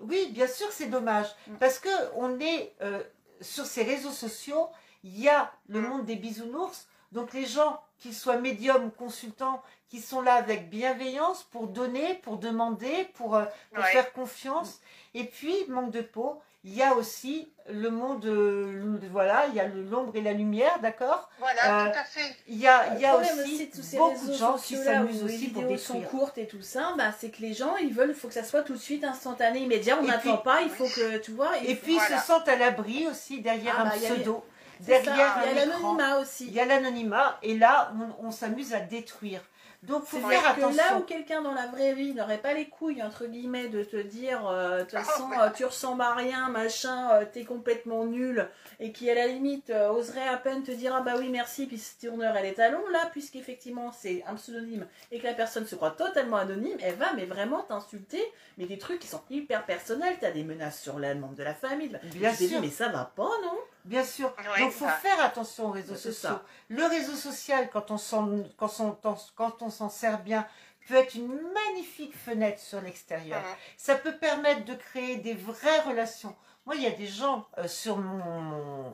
oui, bien sûr, c'est dommage. Mm. Parce que on est euh, sur ces réseaux sociaux, il y a le Mm. monde des bisounours. Donc les gens, qu'ils soient médiums ou consultants, qui sont là avec bienveillance pour donner, pour demander, pour, euh, pour Ouais. faire confiance. Et puis, manque de peau, il y a aussi le monde, euh, voilà, il y a l'ombre et la lumière, d'accord? Voilà, Euh, tout à fait. Il y a, il y a Le problème aussi, de tous ces beaucoup de gens qui s'amusent où les aussi pour vidéos sont courtes et tout ça, bah, c'est que les gens ils veulent, il faut que ça soit tout de suite instantané, immédiat, on n'attend puis- pas, il faut que tu vois. Et faut- puis, ils se sentent à l'abri aussi derrière Ah, un bah, pseudo, ça, il y a l'anonymat aussi. Il y a l'anonymat et là, on, on s'amuse à détruire. Donc, faut faire que attention. là où quelqu'un dans la vraie vie n'aurait pas les couilles, entre guillemets, de te dire, euh, de toute Ah, façon, ouais. euh, tu ressembles à rien, machin, euh, t'es complètement nul, et qui à la limite euh, oserait à peine te dire, ah bah oui, merci, puis ce tourneur, elle est long, là, puisqu'effectivement c'est un pseudonyme, et que la personne se croit totalement anonyme, elle va, mais vraiment t'insulter, mais des trucs qui sont hyper personnels, t'as des menaces sur les membres de la famille, Bien t'es dit, sûr. mais ça va pas, non? Bien sûr. Donc, faut ça. faire attention aux réseaux sociaux. ça. Le réseau social, quand on s'en, quand on, quand on s'en sert bien, peut être une magnifique fenêtre sur l'extérieur. Ça peut permettre de créer des vraies relations. Moi, il y a des gens euh, sur mon,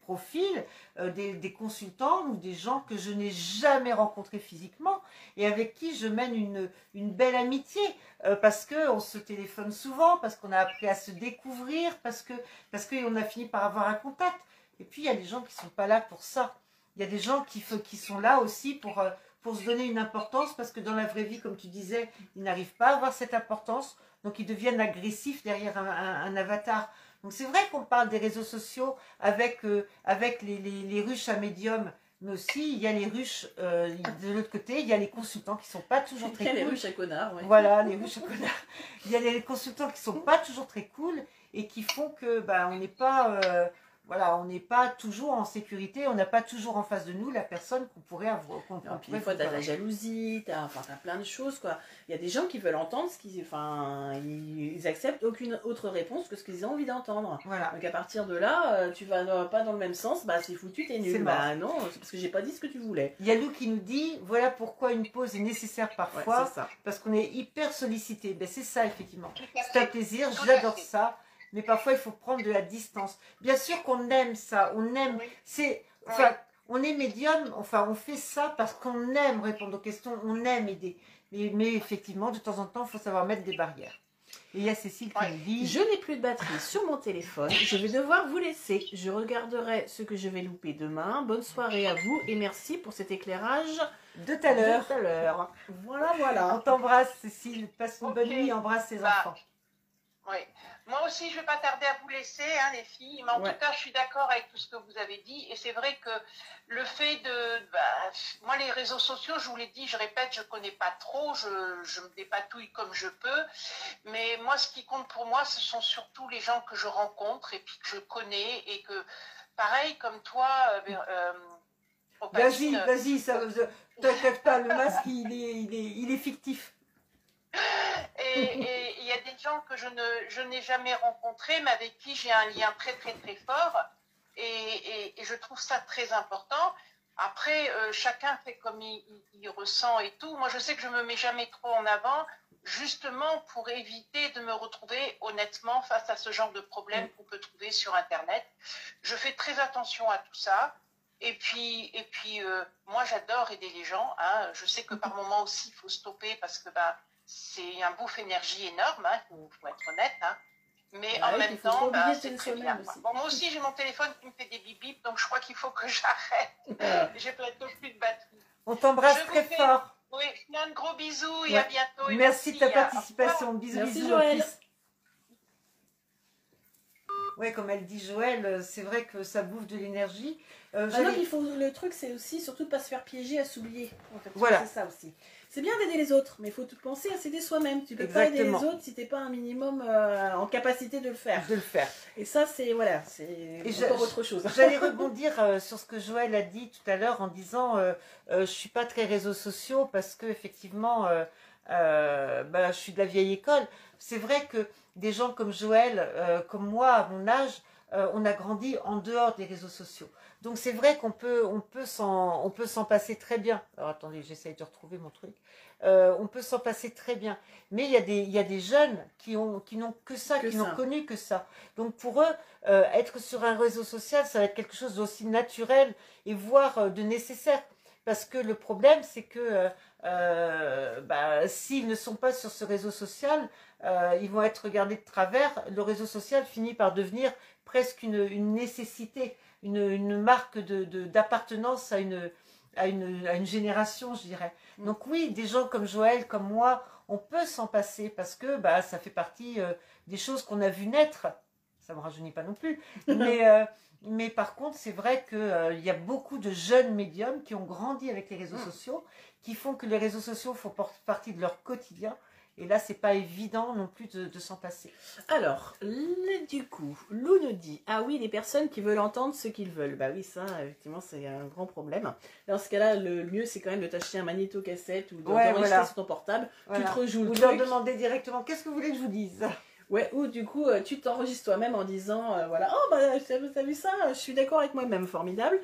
profil, euh, des, consultants ou des gens que je n'ai jamais rencontrés physiquement et avec qui je mène une, belle amitié euh, parce qu'on se téléphone souvent, parce qu'on a appris à se découvrir, parce que parce qu'on a fini par avoir un contact. Et puis, il y a des gens qui sont pas là pour ça. Il y a des gens qui, qui sont là aussi pour, pour se donner une importance parce que dans la vraie vie, comme tu disais, ils n'arrivent pas à avoir cette importance. Donc ils deviennent agressifs derrière un, un- un avatar. Donc c'est vrai qu'on parle des réseaux sociaux avec, euh, avec les, les- les ruches à médium, mais aussi il y a les ruches euh, de l'autre côté, il y a les consultants qui sont pas toujours très Il y a les cool. ruches à connards, ouais. Voilà, les ruches à connards. Il y a les consultants qui sont pas toujours très cool et qui font que bah, on n'est pas euh, voilà, on n'est pas toujours en sécurité, on n'a pas toujours en face de nous la personne qu'on pourrait avoir. Et puis des fois, t'as de la jalousie, t'as enfin, t'as plein de choses, quoi. Il y a des gens qui veulent entendre ce qu'ils... Enfin, ils, acceptent aucune autre réponse que ce qu'ils ont envie d'entendre. Voilà. Donc à partir de là, euh, tu vas euh, pas dans le même sens, bah c'est foutu, t'es nul. Bah non, c'est parce que j'ai pas dit ce que tu voulais. Il y a Lou qui nous dit voilà pourquoi une pause est nécessaire Ouais, parfois. c'est ça. parce qu'on est hyper sollicité. Ben, c'est ça, effectivement. C'est un plaisir, j'adore fait. ça. Mais parfois, il faut prendre de la distance. Bien sûr qu'on aime ça, on aime. Oui. C'est, enfin, on est médium, enfin, on fait ça parce qu'on aime répondre aux questions, on aime aider. Mais, mais effectivement, de temps en temps, il faut savoir mettre des barrières. Et il y a Cécile qui Ouais. dit Je n'ai plus de batterie sur mon téléphone. Je vais devoir vous laisser. Je regarderai ce que je vais louper demain. Bonne soirée à vous et merci pour cet éclairage de tout à l'heure. de tout à l'heure. Voilà, voilà. On t'embrasse, Cécile. Passe une bonne nuit, embrasse tes Bah, enfants. Oui. Moi aussi, je ne vais pas tarder à vous laisser, hein, les filles. Mais en Ouais. tout cas, je suis d'accord avec tout ce que vous avez dit. Et c'est vrai que le fait de... bah, moi, les réseaux sociaux, je vous l'ai dit, je répète, je ne connais pas trop. Je, je me dépatouille comme je peux. Mais moi, ce qui compte pour moi, ce sont surtout les gens que je rencontre et puis que je connais. Et que, pareil, comme toi... euh, euh, Vas-y, vas-y, ça, t'inquiète pas, le masque, il est, il est, il est fictif. Et il y a des gens que je ne je n'ai jamais rencontrés, mais avec qui j'ai un lien très très très fort. Et, et- et je trouve ça très important. Après, euh, chacun fait comme il, il- il ressent et tout. Moi, je sais que je me mets jamais trop en avant, justement pour éviter de me retrouver honnêtement face à ce genre de problème qu'on peut trouver sur Internet. Je fais très attention à tout ça. Et puis, et puis euh, moi, j'adore aider les gens. hein. Je sais que par moment aussi, il faut stopper parce que bah, c'est un bouffe énergie énorme, il faut, faut être honnête. hein. Mais Ouais, en même temps, bah, c'est très bien. aussi. Bon, moi aussi, j'ai mon téléphone qui me fait des bip bip, donc je crois qu'il faut que [LAUGHS] j'arrête. J'ai bientôt plus de batterie. On t'embrasse très fais- fort. Oui, plein de gros bisous et Ouais. à bientôt. et Merci de ta à- revoir. participation. Bisous, Merci, bisous. Joël. Ouais, comme elle dit Joël, c'est vrai que ça bouffe de l'énergie. Euh, Ah non, il faut, le truc, c'est aussi surtout de pas se faire piéger à s'oublier. En fait. Voilà. C'est ça aussi. C'est bien d'aider les autres, mais il faut tout penser à s'aider soi-même. Tu peux pas aider les autres si t'es pas un minimum euh, en capacité de le faire. de le faire. Et ça, c'est voilà, c'est encore autre chose. J'allais [LAUGHS] rebondir euh, sur ce que Joël a dit tout à l'heure en disant euh, euh, je suis pas très réseaux sociaux parce que effectivement bah, je suis de la vieille école. C'est vrai que des gens comme Joël, comme moi, à mon âge, on a grandi en dehors des réseaux sociaux. Donc c'est vrai qu'on peut, on peut s'en, passer très bien. Alors attendez, j'essaye de retrouver mon truc. Euh, on peut s'en passer très bien. Mais il y a des, il y a des jeunes qui ont, qui n'ont que ça, Que qui n'ont connu que ça. Donc pour eux, euh, être sur un réseau social, ça va être quelque chose d'aussi naturel et voire euh, de nécessaire. Parce que le problème, c'est que euh, bah, s'ils ne sont pas sur ce réseau social, ils vont être regardés de travers. Le réseau social finit par devenir presque une, une nécessité, une, une marque de- de- d'appartenance à une, à, une, à une génération, je dirais. Mm. Donc oui, des gens comme Joël, comme moi, on peut s'en passer parce que bah, ça fait partie euh, des choses qu'on a vues naître. Ça ne me rajeunit pas non plus. [LAUGHS] Mais, euh, mais par contre, c'est vrai qu'il y a beaucoup de jeunes médiums qui ont grandi avec les réseaux Mm. sociaux, qui font que les réseaux sociaux font partie de leur quotidien. Et là, c'est pas évident non plus de, de s'en passer. Alors, le- du coup, Lou nous dit Ah oui, les personnes qui veulent entendre ce qu'ils veulent. Bah oui, ça, effectivement, c'est un grand problème. Dans ce cas-là, le mieux, c'est quand même de t'acheter un magnéto-cassette ou de Ouais, voilà. sur ton portable. Voilà. Tu te rejoues le Ou de leur demander directement qu'est-ce que vous voulez que je vous dise? Ouais, ou du coup, euh, tu t'enregistres toi-même en disant euh, voilà, oh bah, t'as vu ça Je suis d'accord avec moi-même, formidable.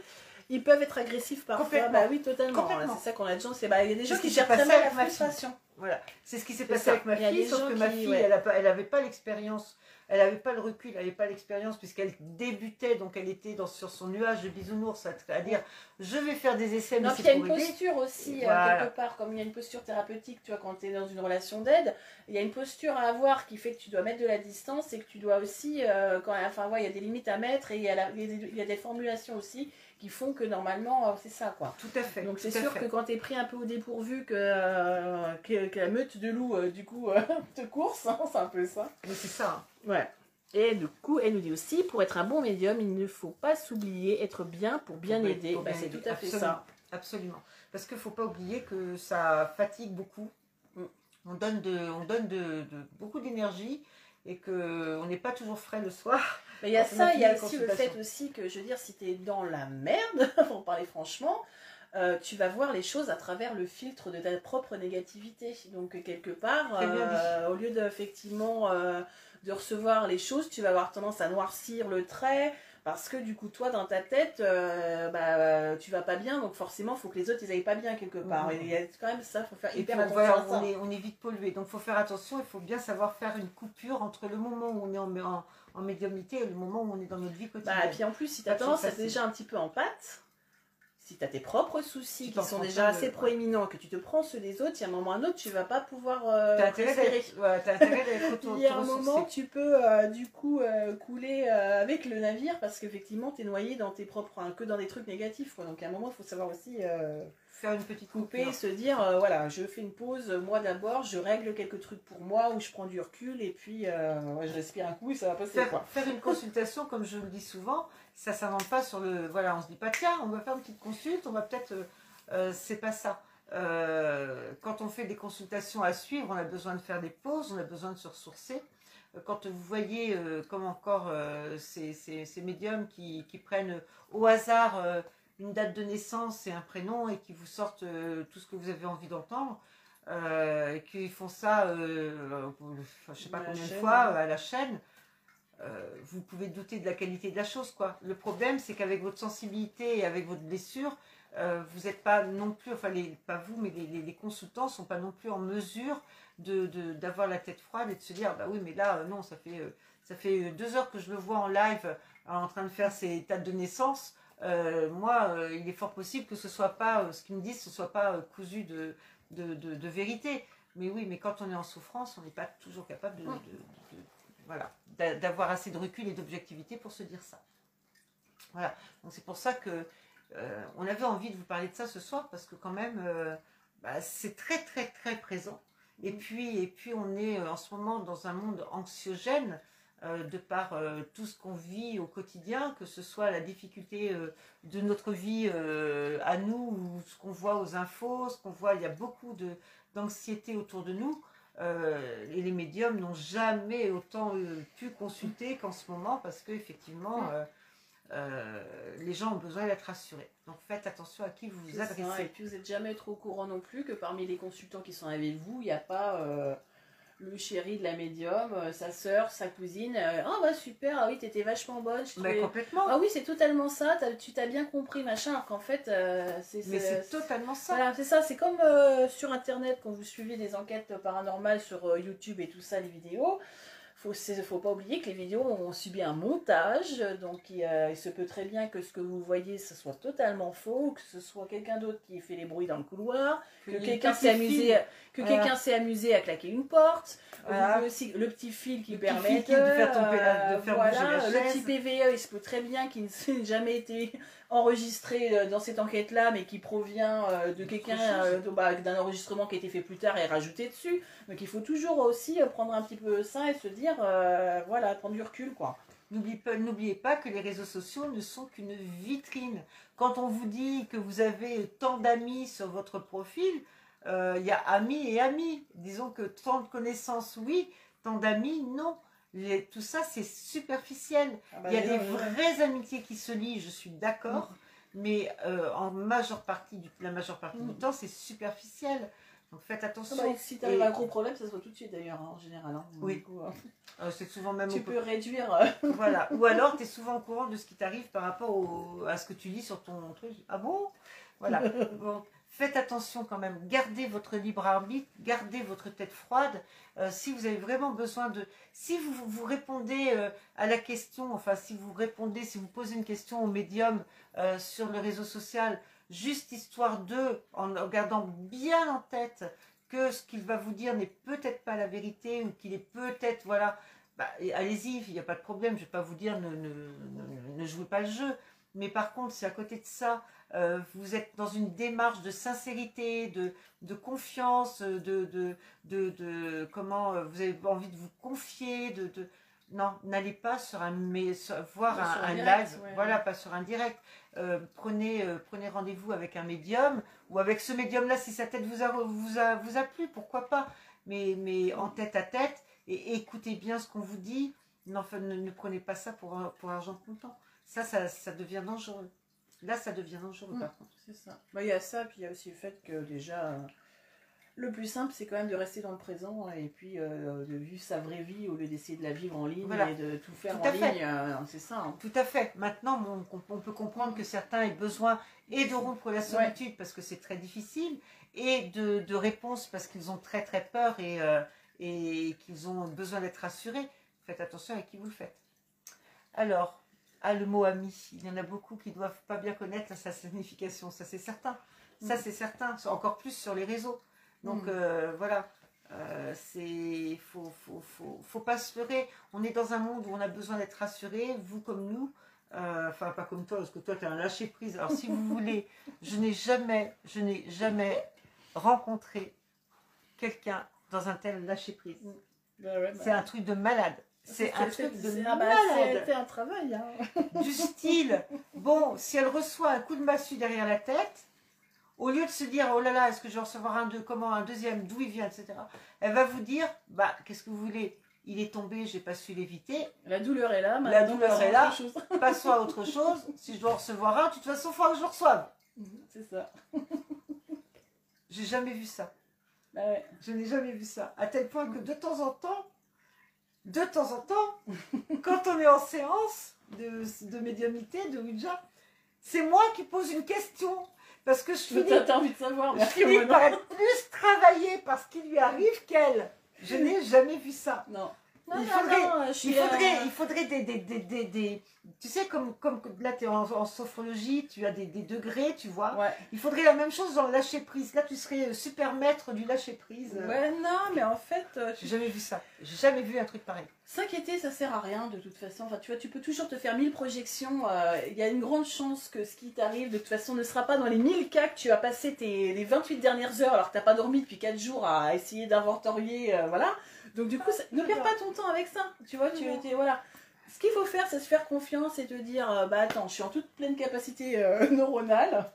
Ils peuvent être agressifs parfois. Complètement. Bah oui, totalement. C'est ça qu'on a de chance. Bah, Il y a des gens qui gèrent très mal la frustration. Voilà, c'est ce qui s'est passé ça. avec ma fille, sauf que ma fille, ouais. elle, a pas- l'expérience, elle avait pas le recul, elle avait pas l'expérience puisqu'elle débutait, donc elle était dans, sur son nuage de bisounours, à, à dire je vais faire des essais, mais Non, c'est il y a une aider. posture aussi, euh, Voilà. quelque part, comme il y a une posture thérapeutique, tu vois, quand tu es dans une relation d'aide, il y a une posture à avoir qui fait que tu dois mettre de la distance et que tu dois aussi, euh, quand, enfin, ouais, il y a des limites à mettre et il y a, la- il y a des, il y a des formulations aussi qui font que normalement, euh, c'est ça, quoi. Tout à fait. Donc c'est sûr que quand tu es pris un peu au dépourvu, que, euh, que, que la meute de loups, euh, du coup, [LAUGHS] te course, hein, c'est un peu ça. Mais c'est ça. Ouais. Et du coup, elle nous dit aussi, pour être un bon médium, il ne faut pas s'oublier, être bien pour bien Oui, aider. Bah, c'est tout à fait absolument. ça. Absolument. Parce qu'il ne faut pas oublier que ça fatigue beaucoup. Mm. On donne, de, on donne de, de- beaucoup d'énergie et qu'on n'est pas toujours frais le soir. Mais il y a ça, il y a aussi le fait aussi que, je veux dire, si tu es dans la merde, [LAUGHS] pour parler franchement, euh, tu vas voir les choses à travers le filtre de ta propre négativité. Donc, quelque part, euh, au lieu d'effectivement euh, de recevoir les choses, tu vas avoir tendance à noircir le trait. Parce que du coup, toi, dans ta tête, euh, bah, tu vas pas bien, donc forcément, il faut que les autres, ils aillent pas bien quelque part. Et il y a quand même ça, il faut faire Et hyper attention voilà, on, est, on est vite pollué. Donc il faut faire attention, il faut bien savoir faire une coupure entre le moment où on est en, en, en médiumnité le moment où on est dans notre vie quotidienne. Bah, et puis en plus, si tu as Pas toujours tendance à être facile. déjà un petit peu en pâte, si tu as tes propres soucis qui sont déjà assez de- proéminents, que tu te prends ceux des autres, il y a un moment ou un autre, tu vas pas pouvoir euh, T'as intérêt d'être ouais, [LAUGHS] Il y a un moment, tu peux euh, du coup euh, couler euh, avec le navire parce qu'effectivement, tu es noyé dans tes propres, hein, que dans des trucs négatifs. Quoi. Donc à un moment, il faut savoir aussi faire une petite couper, coupure. se dire voilà, je fais une pause, moi d'abord, je règle quelques trucs pour moi, ou je prends du recul et puis ouais, je respire un coup et ça va passer. Faire, Quoi. faire une consultation, comme je le dis souvent, ça ne s'invente pas sur le. Voilà, on se dit pas, tiens, on va faire une petite consulte, on va peut-être. euh, euh, c'est pas ça. Euh, quand on fait des consultations à suivre, on a besoin de faire des pauses, on a besoin de se ressourcer. Quand vous voyez, euh, comme encore ces, ces- ces médiums qui, qui prennent au hasard une date de naissance et un prénom et qui vous sortent tout ce que vous avez envie d'entendre, et qu'ils font ça, je sais pas combien de fois, à la chaîne, euh, vous pouvez douter de la qualité de la chose. quoi. Le problème, c'est qu'avec votre sensibilité et avec votre blessure, euh, vous n'êtes pas non plus, enfin pas vous, mais les, consultants sont pas non plus en mesure de de- d'avoir la tête froide et de se dire, bah oui, mais là, euh, non, ça fait, ça fait deux heures que je le vois en live en train de faire ses dates de naissance. Moi, il est fort possible que ce soit pas, ce qu'ils me disent, ce soit pas cousu de, de, de- de vérité. Mais oui, mais quand on est en souffrance, on n'est pas toujours capable de, de- de- de- voilà, d'a- d'avoir assez de recul et d'objectivité pour se dire ça. Voilà. Donc c'est pour ça que euh, on avait envie de vous parler de ça ce soir parce que quand même, euh, bah, c'est très très très présent. Et puis et puis on est euh, en ce moment dans un monde anxiogène euh, de par tout ce qu'on vit au quotidien, que ce soit la difficulté de notre vie à nous ou ce qu'on voit aux infos, ce qu'on voit, il y a beaucoup de d'anxiété autour de nous. Euh, et les médiums n'ont jamais autant euh, pu consulter qu'en ce moment parce que effectivement euh, les gens ont besoin d'être rassurés. Donc faites attention à qui vous vous ça, Et adressez. puis vous n'êtes jamais trop au courant non plus que parmi les consultants qui sont avec vous, il n'y a pas le chéri de la médium, euh, sa sœur, sa cousine. euh, Ah bah super, ah oui, t'étais vachement bonne. je trouvais- complètement. Ah oui, c'est totalement ça, tu t'as bien compris, machin, alors qu'en fait, euh, c'est... Mais c'est- totalement ça. Voilà, c'est ça, c'est comme euh, sur internet quand vous suivez des enquêtes paranormales sur euh, YouTube et tout ça, les vidéos. Faut, faut pas oublier que les vidéos ont subi un montage, donc il, euh, il se peut très bien que ce que vous voyez ce soit totalement faux, que ce soit quelqu'un d'autre qui fait les bruits dans le couloir, que quelqu'un s'est amusé, que Voilà. quelqu'un s'est amusé à claquer une porte. Voilà. Aussi le petit fil qui Le permet fil de faire tomber la- de faire voilà, bouger la le petit PVE, il se peut très bien qu'il [LAUGHS] n'ait jamais été enregistré euh, dans cette enquête-là, mais qui provient euh, de quelqu'un, euh, bah, d'un enregistrement qui a été fait plus tard et rajouté dessus. Donc il faut toujours aussi prendre un petit peu ça et se dire, euh, voilà, prendre du recul, quoi. N'oubliez pas, n'oubliez pas que les réseaux sociaux ne sont qu'une vitrine. Quand on vous dit que vous avez tant d'amis sur votre profil, euh, il y a amis et amis. Disons que tant de connaissances, oui, tant d'amis, non. Les- tout ça, c'est superficiel. Ah bah, Il y a des vraies amitiés qui se lient, je suis d'accord, mais euh, en majeure partie du, la majeure partie du Mm. temps, c'est superficiel. Donc faites Ah attention. bah, si tu arrives Et- un gros problème, ça se voit tout de suite d'ailleurs, hein, en général. hein. Oui. Coup, euh, c'est souvent même tu au- peux réduire. [LAUGHS] Voilà. Ou alors, [LAUGHS] tu es souvent au courant de ce qui t'arrive par rapport au- à ce que tu lis sur ton truc. Ah bon? Voilà. [LAUGHS] Donc, faites attention quand même. Gardez votre libre arbitre, gardez votre tête froide. Euh, si vous avez vraiment besoin de... Si vous, vous répondez euh, à la question, enfin, si vous répondez, si vous posez une question au médium euh, sur le réseau social, juste histoire de, en gardant bien en tête que ce qu'il va vous dire n'est peut-être pas la vérité ou qu'il est peut-être, voilà, bah, allez-y, il n'y a pas de problème, je ne vais pas vous dire ne- ne jouez pas le jeu. Mais par contre, si à côté de ça, euh, vous êtes dans une démarche de sincérité, de, de confiance, de, de, de, de- comment euh, vous avez envie de vous confier, de, non, n'allez pas sur un mais sur- voir un, sur un un direct, live, ouais. voilà, pas sur un direct. Euh, prenez euh, prenez rendez-vous avec un médium ou avec ce médium-là si sa tête vous a, vous a, vous a plu, pourquoi pas. Mais, mais en tête à tête et écoutez bien ce qu'on vous dit. Non, ne, ne prenez pas ça pour, argent comptant. Ça, ça, ça devient dangereux. Là, ça devient dangereux Mm. par contre. C'est ça. Bah, Il y a ça, puis il y a aussi le fait que déjà, euh, le plus simple, c'est quand même de rester dans le présent et puis euh, de vivre sa vraie vie au lieu d'essayer de la vivre en ligne Voilà. et de tout faire Tout à en fait. ligne. euh, c'est ça. hein. Tout à fait. Maintenant, on, on peut comprendre que certains aient besoin et de rompre la solitude parce que c'est très difficile et de, de réponses parce qu'ils ont très très peur et, et qu'ils ont besoin d'être rassurés. Faites attention avec qui vous le faites. Alors, ah, le mot ami, il y en a beaucoup qui ne doivent pas bien connaître sa signification, ça c'est certain. Ça Mm. c'est certain, encore plus sur les réseaux. Donc Mm. euh, voilà, euh, c'est faut, faut, faut, faut pas se leurrer. On est dans un monde où on a besoin d'être rassuré, vous comme nous. Euh, enfin, pas comme toi, parce que toi, tu as un lâcher prise. Alors, si vous [LAUGHS] voulez, je n'ai jamais, je n'ai jamais rencontré quelqu'un dans un tel lâcher prise. Bah ouais, bah, C'est un truc de malade. C'est un truc de ah bah, malade. C'était un travail. Hein. [LAUGHS] Du style, bon, si elle reçoit un coup de massue derrière la tête, au lieu de se dire, oh là là, est-ce que je vais recevoir un deux, comment, un deuxième, d'où il vient, etc., elle va vous dire, bah, qu'est-ce que vous voulez? Il est tombé, j'ai pas su l'éviter. La douleur est là. La douleur est là. [LAUGHS] Passons à autre chose. Si je dois en recevoir un, de toute façon, il faudra que je le reçoive. C'est ça. J'ai jamais vu ça. Bah ouais. Je n'ai jamais vu ça. À tel point que de temps en temps, de temps en temps, [LAUGHS] quand on est en séance de, de médiumnité, de Ouija, c'est moi qui pose une question. Parce que je finis, envie de savoir. je finis par être plus travaillée par ce qui lui arrive qu'elle. Je [LAUGHS] n'ai jamais vu ça. Non. Non, Il non, faudrait- non, je suis, Il faudrait, euh, il faudrait des, des, des, des, Tu sais, comme, comme là, tu es en, en sophrologie, tu as des, des degrés, tu vois. Ouais. Il faudrait la même chose dans le lâcher prise. Là, tu serais super maître du lâcher prise. ouais, non, mais en fait, euh, J'ai jamais vu ça. J'ai jamais vu un truc pareil. S'inquiéter, ça sert à rien de toute façon. Enfin, tu vois, tu peux toujours te faire mille projections. euh, Il y a une grande chance que ce qui t'arrive, de toute façon, ne sera pas dans les 1000 cas que tu as passé tes, les 28 dernières heures alors que t'as pas dormi depuis 4 jours à essayer d'inventorier. euh, voilà. Donc, du coup, ça- ne perds pas ton temps avec ça. Tu vois, tu t'es- voilà. Ce qu'il faut faire, c'est se faire confiance et te dire euh, bah attends, je suis en toute pleine capacité euh, [LAUGHS] neuronale,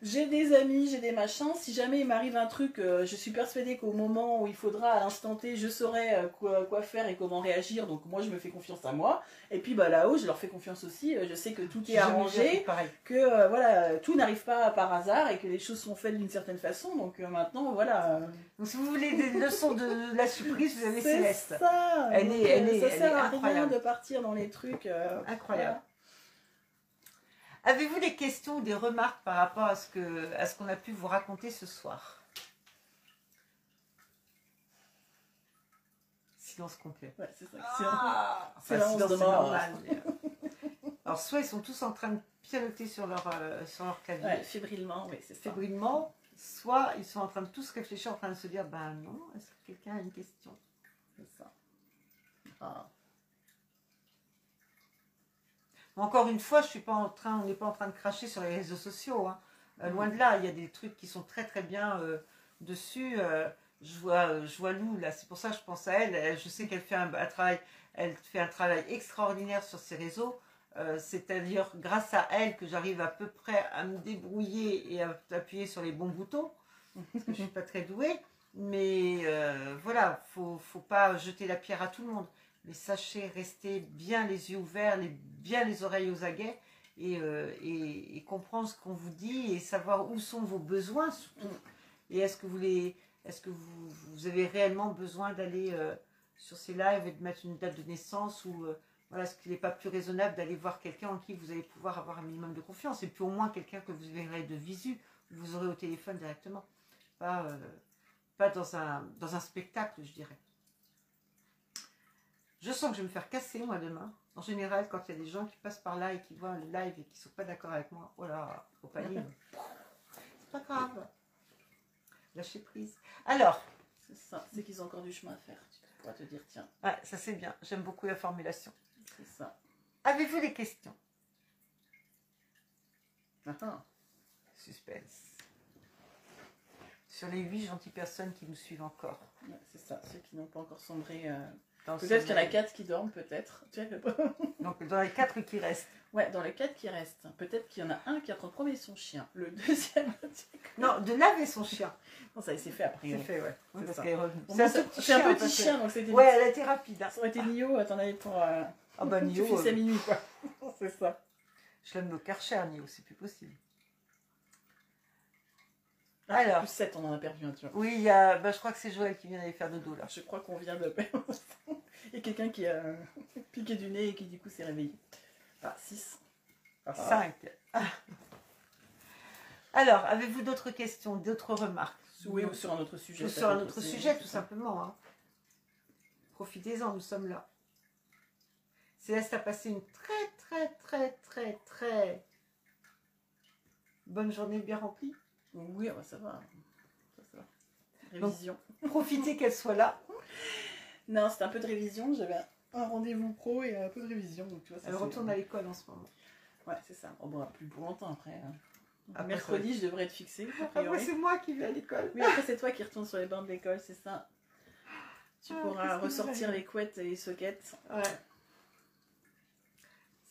j'ai des amis, j'ai des machins. Si jamais il m'arrive un truc, euh, je suis persuadée qu'au moment où il faudra, à l'instant T, je saurai euh, quoi, quoi faire et comment réagir. Donc moi, je me fais confiance à moi. Et puis bah là-haut, je leur fais confiance aussi. Je sais que tout est arrangé, que voilà, tout n'arrive pas par hasard et que les choses sont faites d'une certaine façon. Donc maintenant, voilà. Donc, si vous voulez des leçons de la surprise, vous avez c'est Céleste. ça. Elle est- elle est- ça elle sert est à rien incroyable. de partir dans les trucs. euh, Incroyable. Avez-vous des questions ou des remarques par rapport à ce que à ce qu'on a pu vous raconter ce soir? Silence complet. Ouais, c'est ça. Ah, c'est Enfin, silence, de mort. normal, euh, Alors soit ils sont tous en train de pianoter sur leur euh, sur leur clavier Ouais, fébrilement, oui, c'est ça. fébrilement, soit ils sont en train de tous réfléchir, en train de se dire ben non, est-ce que quelqu'un a une question? Ça. Ah. Encore une fois, je suis pas en train, on n'est pas en train de cracher sur les réseaux sociaux. hein. Euh, loin de là, il y a des trucs qui sont très très bien euh, dessus. euh, je vois, euh, je Lou là, c'est pour ça que je pense à elle. Je sais qu'elle fait un, un travail, elle fait un travail extraordinaire sur ses réseaux. Euh, c'est d'ailleurs grâce à elle que j'arrive à peu près à me débrouiller et à appuyer sur les bons boutons. Parce que je suis pas très douée. Mais euh, voilà, faut, faut pas jeter la pierre à tout le monde. Mais sachez rester bien les yeux ouverts, bien les oreilles aux aguets et, euh, et, comprendre ce qu'on vous dit et savoir où sont vos besoins surtout. Et est-ce que vous les Est-ce que vous, avez réellement besoin d'aller sur ces lives et de mettre une date de naissance ou voilà, est-ce qu'il n'est pas plus raisonnable d'aller voir quelqu'un en qui vous allez pouvoir avoir un minimum de confiance et puis au moins quelqu'un que vous verrez de visu, que vous aurez au téléphone directement, pas, euh, pas dans, un, dans un spectacle, je dirais. Je sens que je vais me faire casser moi demain. En général, quand il y a des gens qui passent par là et qui voient le live et qui ne sont pas d'accord avec moi, oh là, pas dire. [LAUGHS] C'est pas grave. Lâcher prise. Alors, C'est ça, c'est qu'ils ont encore du chemin à faire. Tu pourras te dire, tiens, ouais, ça c'est bien. J'aime beaucoup la formulation. C'est ça. Avez-vous des questions? Ah. Suspense. Sur les huit gentilles personnes qui nous suivent encore. Ouais, c'est ça, ceux qui n'ont pas encore sombré. euh, Peut-être qu'il y en a quatre qui dorment, peut-être. [LAUGHS] Donc dans les quatre qui restent. Ouais, dans les quatre qui restent, peut-être qu'il y en a un qui de promener son chien. Le deuxième. [LAUGHS] Non, de laver son chien. non, ça s'est fait après. C'est fait, ouais. C'est Oui, parce ça. qu'elle est revenue. Bon, C'est un petit chien. donc c'était. Ouais, elle a été rapide. hein. Ça aurait été Nio, t'en avais pour. Ah bah [LAUGHS] tu Nio, fais euh, à minuit, quoi. [LAUGHS] c'est ça. je l'aime au Karcher, Nio, c'est plus possible. Ah, Alors. Plus 7, on en a perdu un, tu vois. Oui, il y a, bah, je crois que c'est Joël qui vient d'aller faire dodo là. Je crois qu'on vient de perdre. Il y a quelqu'un qui a [LAUGHS] piqué du nez et qui, du coup, s'est réveillé. Ah, 6. Ah, 5. Alors, avez-vous d'autres questions, d'autres remarques? Oui, ou sur un autre sujet. Ou sur un autre sujet, tout simplement. hein. Profitez-en, nous sommes là. Céleste a passé une très, très, très, très, très bonne journée bien remplie. Oui, ah bah, ça va. Ça, ça va. Donc- Révision. Profitez qu'elle soit là. Non, c'était un peu de révision. J'avais un rendez-vous pro et un peu de révision. Donc, tu vois, ça, Elle retourne à l'école en ce moment. Ouais, c'est ça. On boira plus pour longtemps après. hein. Après, Mercredi, je devrais être fixée. Après, c'est moi qui vais à l'école. Oui, après, c'est toi qui retourne sur les bancs de l'école, c'est ça. Tu Ah, pourras ressortir les couettes et les sockets. Ouais.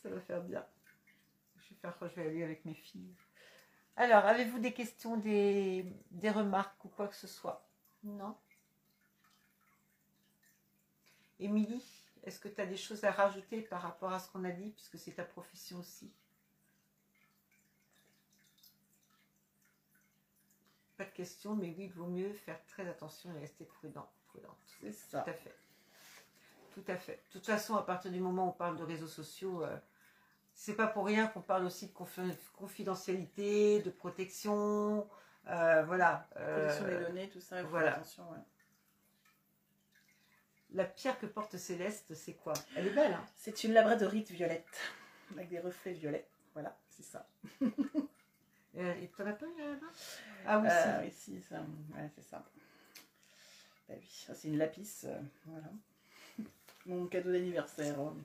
Ça va faire bien. Je vais faire quoi Je vais aller avec mes filles. Alors, avez-vous des questions, des, des remarques ou quoi que ce soit? Non Émilie, est-ce que tu as des choses à rajouter par rapport à ce qu'on a dit, puisque c'est ta profession aussi? Pas de questions, mais oui, il vaut mieux faire très attention et rester prudent, prudente. C'est ça. Tout à fait. Tout à fait. De toute façon, à partir du moment où on parle de réseaux sociaux, euh, c'est pas pour rien qu'on parle aussi de confi- confidentialité, de protection. euh, voilà. euh, Protection des données, tout ça, il faut voilà. faire attention. ouais. la pierre que porte Céleste, c'est quoi? Elle est belle, hein? C'est une labradorite violette, avec des reflets violets. Voilà, c'est ça. [LAUGHS] Euh, Et t'en as pas une là-bas Ah oui, Euh, oui, si, ça, ouais, c'est ça. Bah oui, c'est une lapis, euh, voilà. [LAUGHS] Mon cadeau d'anniversaire. hein.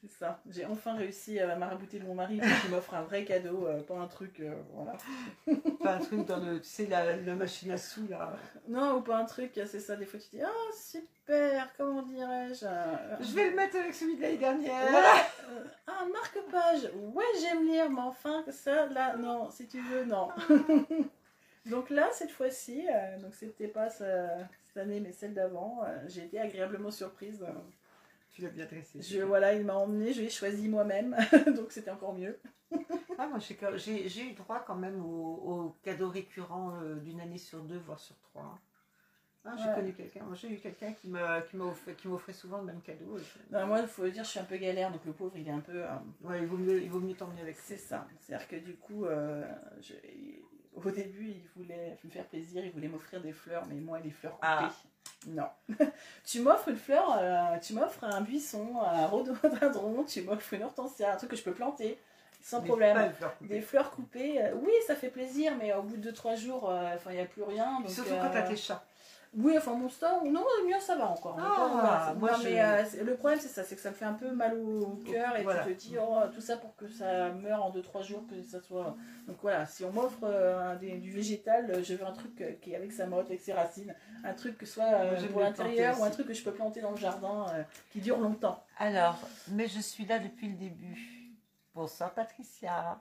C'est ça. J'ai enfin réussi à marabouter mon mari pour qu'il m'offre un vrai cadeau, euh, pas un truc, euh, voilà. [LAUGHS] Pas un truc dans le, tu sais, la, la machine à sous, là. Non, ou pas un truc, c'est ça, des fois tu dis, ah super, comment dirais-je euh, Je vais le mettre avec celui de l'année dernière. Voilà. Ah, marque-page. Ouais, j'aime lire, mais enfin, que ça, là, non, si tu veux, non. [LAUGHS] donc là, cette fois-ci, donc c'était pas ce- cette année, mais celle d'avant, j'ai été agréablement surprise. Tu l'as bien dressé. Je, voilà, il m'a emmené, je l'ai choisi moi-même, [LAUGHS] donc c'était encore mieux. Ah, moi, j'ai j'ai- j'ai eu droit quand même au, au cadeau récurrent euh, d'une année sur deux, voire sur trois. Ah, j'ai Ouais. connu quelqu'un. Moi, j'ai eu quelqu'un qui m'a qui m'a offert- qui m'offrait souvent le même cadeau. Non, moi, il faut dire, je suis un peu galère, donc le pauvre, il est un peu. euh, Ouais, il vaut mieux, il vaut mieux t'emmener avec. C'est ça. C'est-à-dire que du coup, euh, je- au début, il voulait me faire plaisir, il voulait m'offrir des fleurs, mais moi, les fleurs coupées. Ah. Non. [LAUGHS] tu m'offres une fleur, euh, tu m'offres un buisson, un rhododendron, tu m'offres une hortensia, un truc que je peux planter sans Mais problème. Des fleurs coupées, euh, oui, ça fait plaisir, mais au bout de 2-3 jours, euh, enfin, il n'y a plus rien. donc, Surtout quand t'as euh, tes chats. Oui, enfin mon store, non, le mien ça va encore. Ah, voilà, moi, non, je- mais euh, le problème c'est ça, c'est que ça me fait un peu mal au cœur et Voilà. tu te dis oh, tout ça pour que ça meure en 2-3 jours, que ça soit. Donc voilà, si on m'offre euh, du végétal, euh, je veux un truc qui est avec sa motte, avec ses racines, un truc que soit euh, pour l'intérieur ou un truc que je peux planter dans le jardin qui dure longtemps. Alors, mais je suis là depuis le début. Bonsoir Patricia.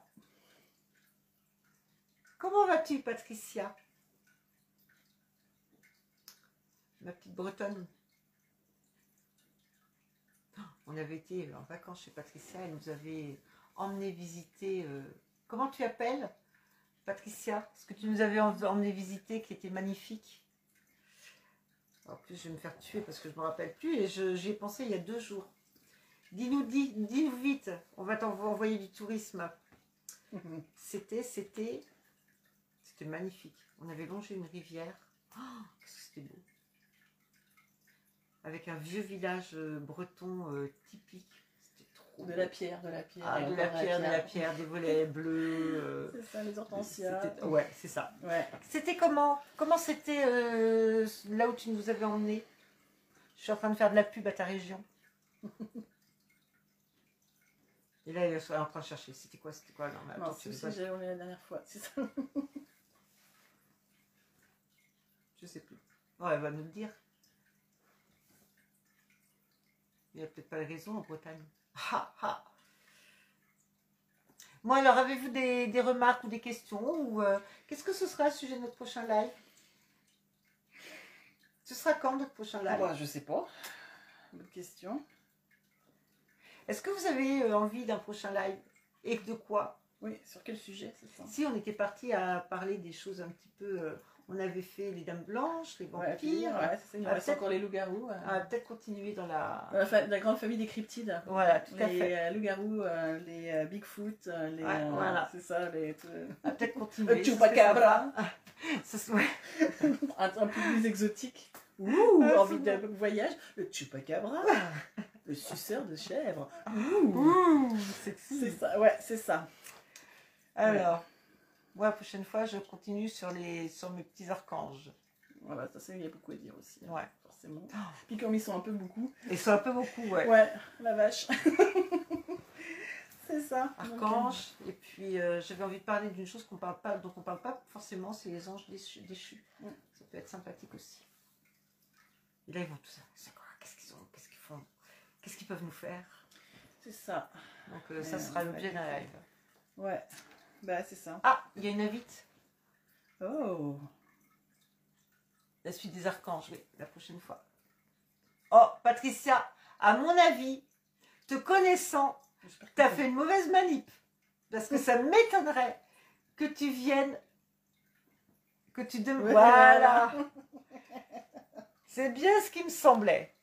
Comment vas-tu Patricia? Ma petite bretonne. On avait été en vacances chez Patricia, elle nous avait emmené visiter. euh, comment tu appelles Patricia, ce que tu nous avais em- emmené visiter qui était magnifique. En plus, je vais me faire tuer parce que je ne me rappelle plus et j'y ai pensé il y a deux jours. Dis-nous, dis, dis-nous vite, on va t'envoyer du tourisme. [LAUGHS] C'était, c'était, c'était magnifique. On avait longé une rivière. Oh, qu'est-ce que c'était beau. Avec un vieux village euh, breton euh, typique. C'était trop De la pierre, de la pierre. Ah, de la pierre, de la pierre, des volets [LAUGHS] bleus. euh, C'est ça, les hortensias. Ouais, c'est ça. Ouais. C'était comment? Comment c'était euh, là où tu nous avais emmené Je suis en train de faire de la pub à ta région. [LAUGHS] Et là, elle est en train de chercher. C'était quoi? C'était quoi? Non, mais attends, Non, tu la dernière fois. C'est ça. [LAUGHS] Je sais plus. Oh, elle va nous le dire. Il n'y a peut-être pas de raison en Bretagne. Ha, ha. Bon, alors, avez-vous des, des remarques ou des questions ou euh, Qu'est-ce que ce sera le sujet de notre prochain live? Ce sera quand notre prochain live? Bah, je sais pas. Bonne question. Est-ce que vous avez euh, envie d'un prochain live? Et de quoi? Oui, sur quel sujet, c'est ça? Si on était parti à parler des choses un petit peu. euh, on avait fait les dames blanches, les Ouais, vampires. pire, ouais, ça. Il Ah, reste encore les loups-garous. euh, On va peut-être continuer dans la. grande famille des cryptides. Voilà, tout à les fait. euh, loups-garous, euh, les euh, Bigfoot, euh, les. Ouais, euh, voilà. C'est ça, les. va peut-être continuer. Le chupacabra. sympa. [LAUGHS] Ce serait- un, un peu plus exotique. [LAUGHS] Ouh, Ah, envie de voyage. Le chupacabra. [LAUGHS] le suceur de chèvre. Ouh. Ouh, C'est ça, ouais, c'est ça. Alors, moi, la prochaine fois, je continue sur, les, sur mes petits archanges. Voilà, ça, c'est- il y a beaucoup à dire aussi. hein, Ouais. Forcément. Puis comme ils sont un peu beaucoup. Et c'est un peu beaucoup, ouais. Ouais, la vache. [LAUGHS] c'est ça. Archanges. Et puis, euh, j'avais envie de parler d'une chose qu'on parle pas, dont on parle pas forcément, c'est les anges déchus. déchus. Mm. Ça peut être sympathique aussi. Et là, ils vont tous. C'est quoi Qu'est-ce qu'ils ont Qu'est-ce qu'ils font Qu'est-ce qu'ils peuvent nous faire? C'est ça. Donc, euh, ça sera l'objet d'un live. Ouais. Bah, c'est ça. Ah, il y a une invite. Oh. La suite des archanges, oui, la prochaine fois. Oh, Patricia, à mon avis, te connaissant, t'as fait une mauvaise manip. Parce que ça m'étonnerait que tu viennes. Que tu dem- Ouais, Voilà. C'est bien ce qui me semblait.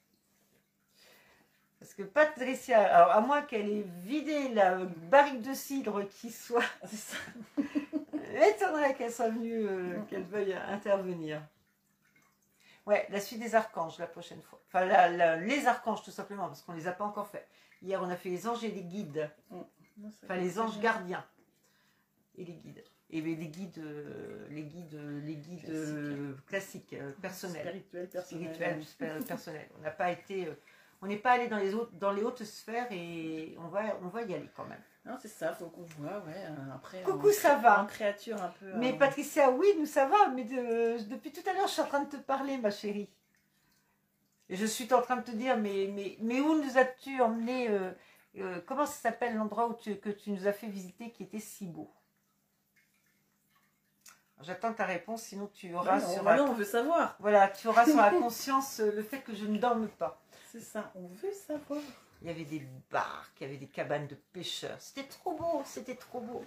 Parce que Patricia, alors à moins qu'elle ait vidé la barrique de cidre qui soit. [LAUGHS] Ça. m'étonnerait qu'elle soit venue, euh, qu'elle veuille intervenir. Ouais, la suite des archanges la prochaine fois. Enfin, la- la- les archanges tout simplement, parce qu'on ne les a pas encore fait. Hier, on a fait les anges et les guides. C'est Enfin, les anges gardiens et les guides. Et les guides, euh, les guides, les guides Classiques. euh, classiques, euh, personnels, Spirituel, personnel. spirituels, personnels. On n'a pas été, on n'est pas allé dans les hautes, dans les hautes sphères et on va, on va y aller quand même. Non, c'est ça, faut qu'on voit, ouais. euh, Après, Coucou, en- ça va En créature un peu. Mais euh, Patricia, oui, nous ça va, mais de- depuis tout à l'heure, je suis en train de te parler, ma chérie. Et je suis en train de te dire, mais, mais, mais où nous as-tu emmené euh, euh, Comment ça s'appelle l'endroit que tu nous as fait visiter qui était si beau? J'attends ta réponse, sinon tu auras ouais, sur la, non, on veut savoir. voilà, tu auras sur la [LAUGHS] conscience le fait que je ne dorme pas. C'est ça, on veut savoir. Il y avait des barques, il y avait des cabanes de pêcheurs. C'était trop beau, c'était trop beau.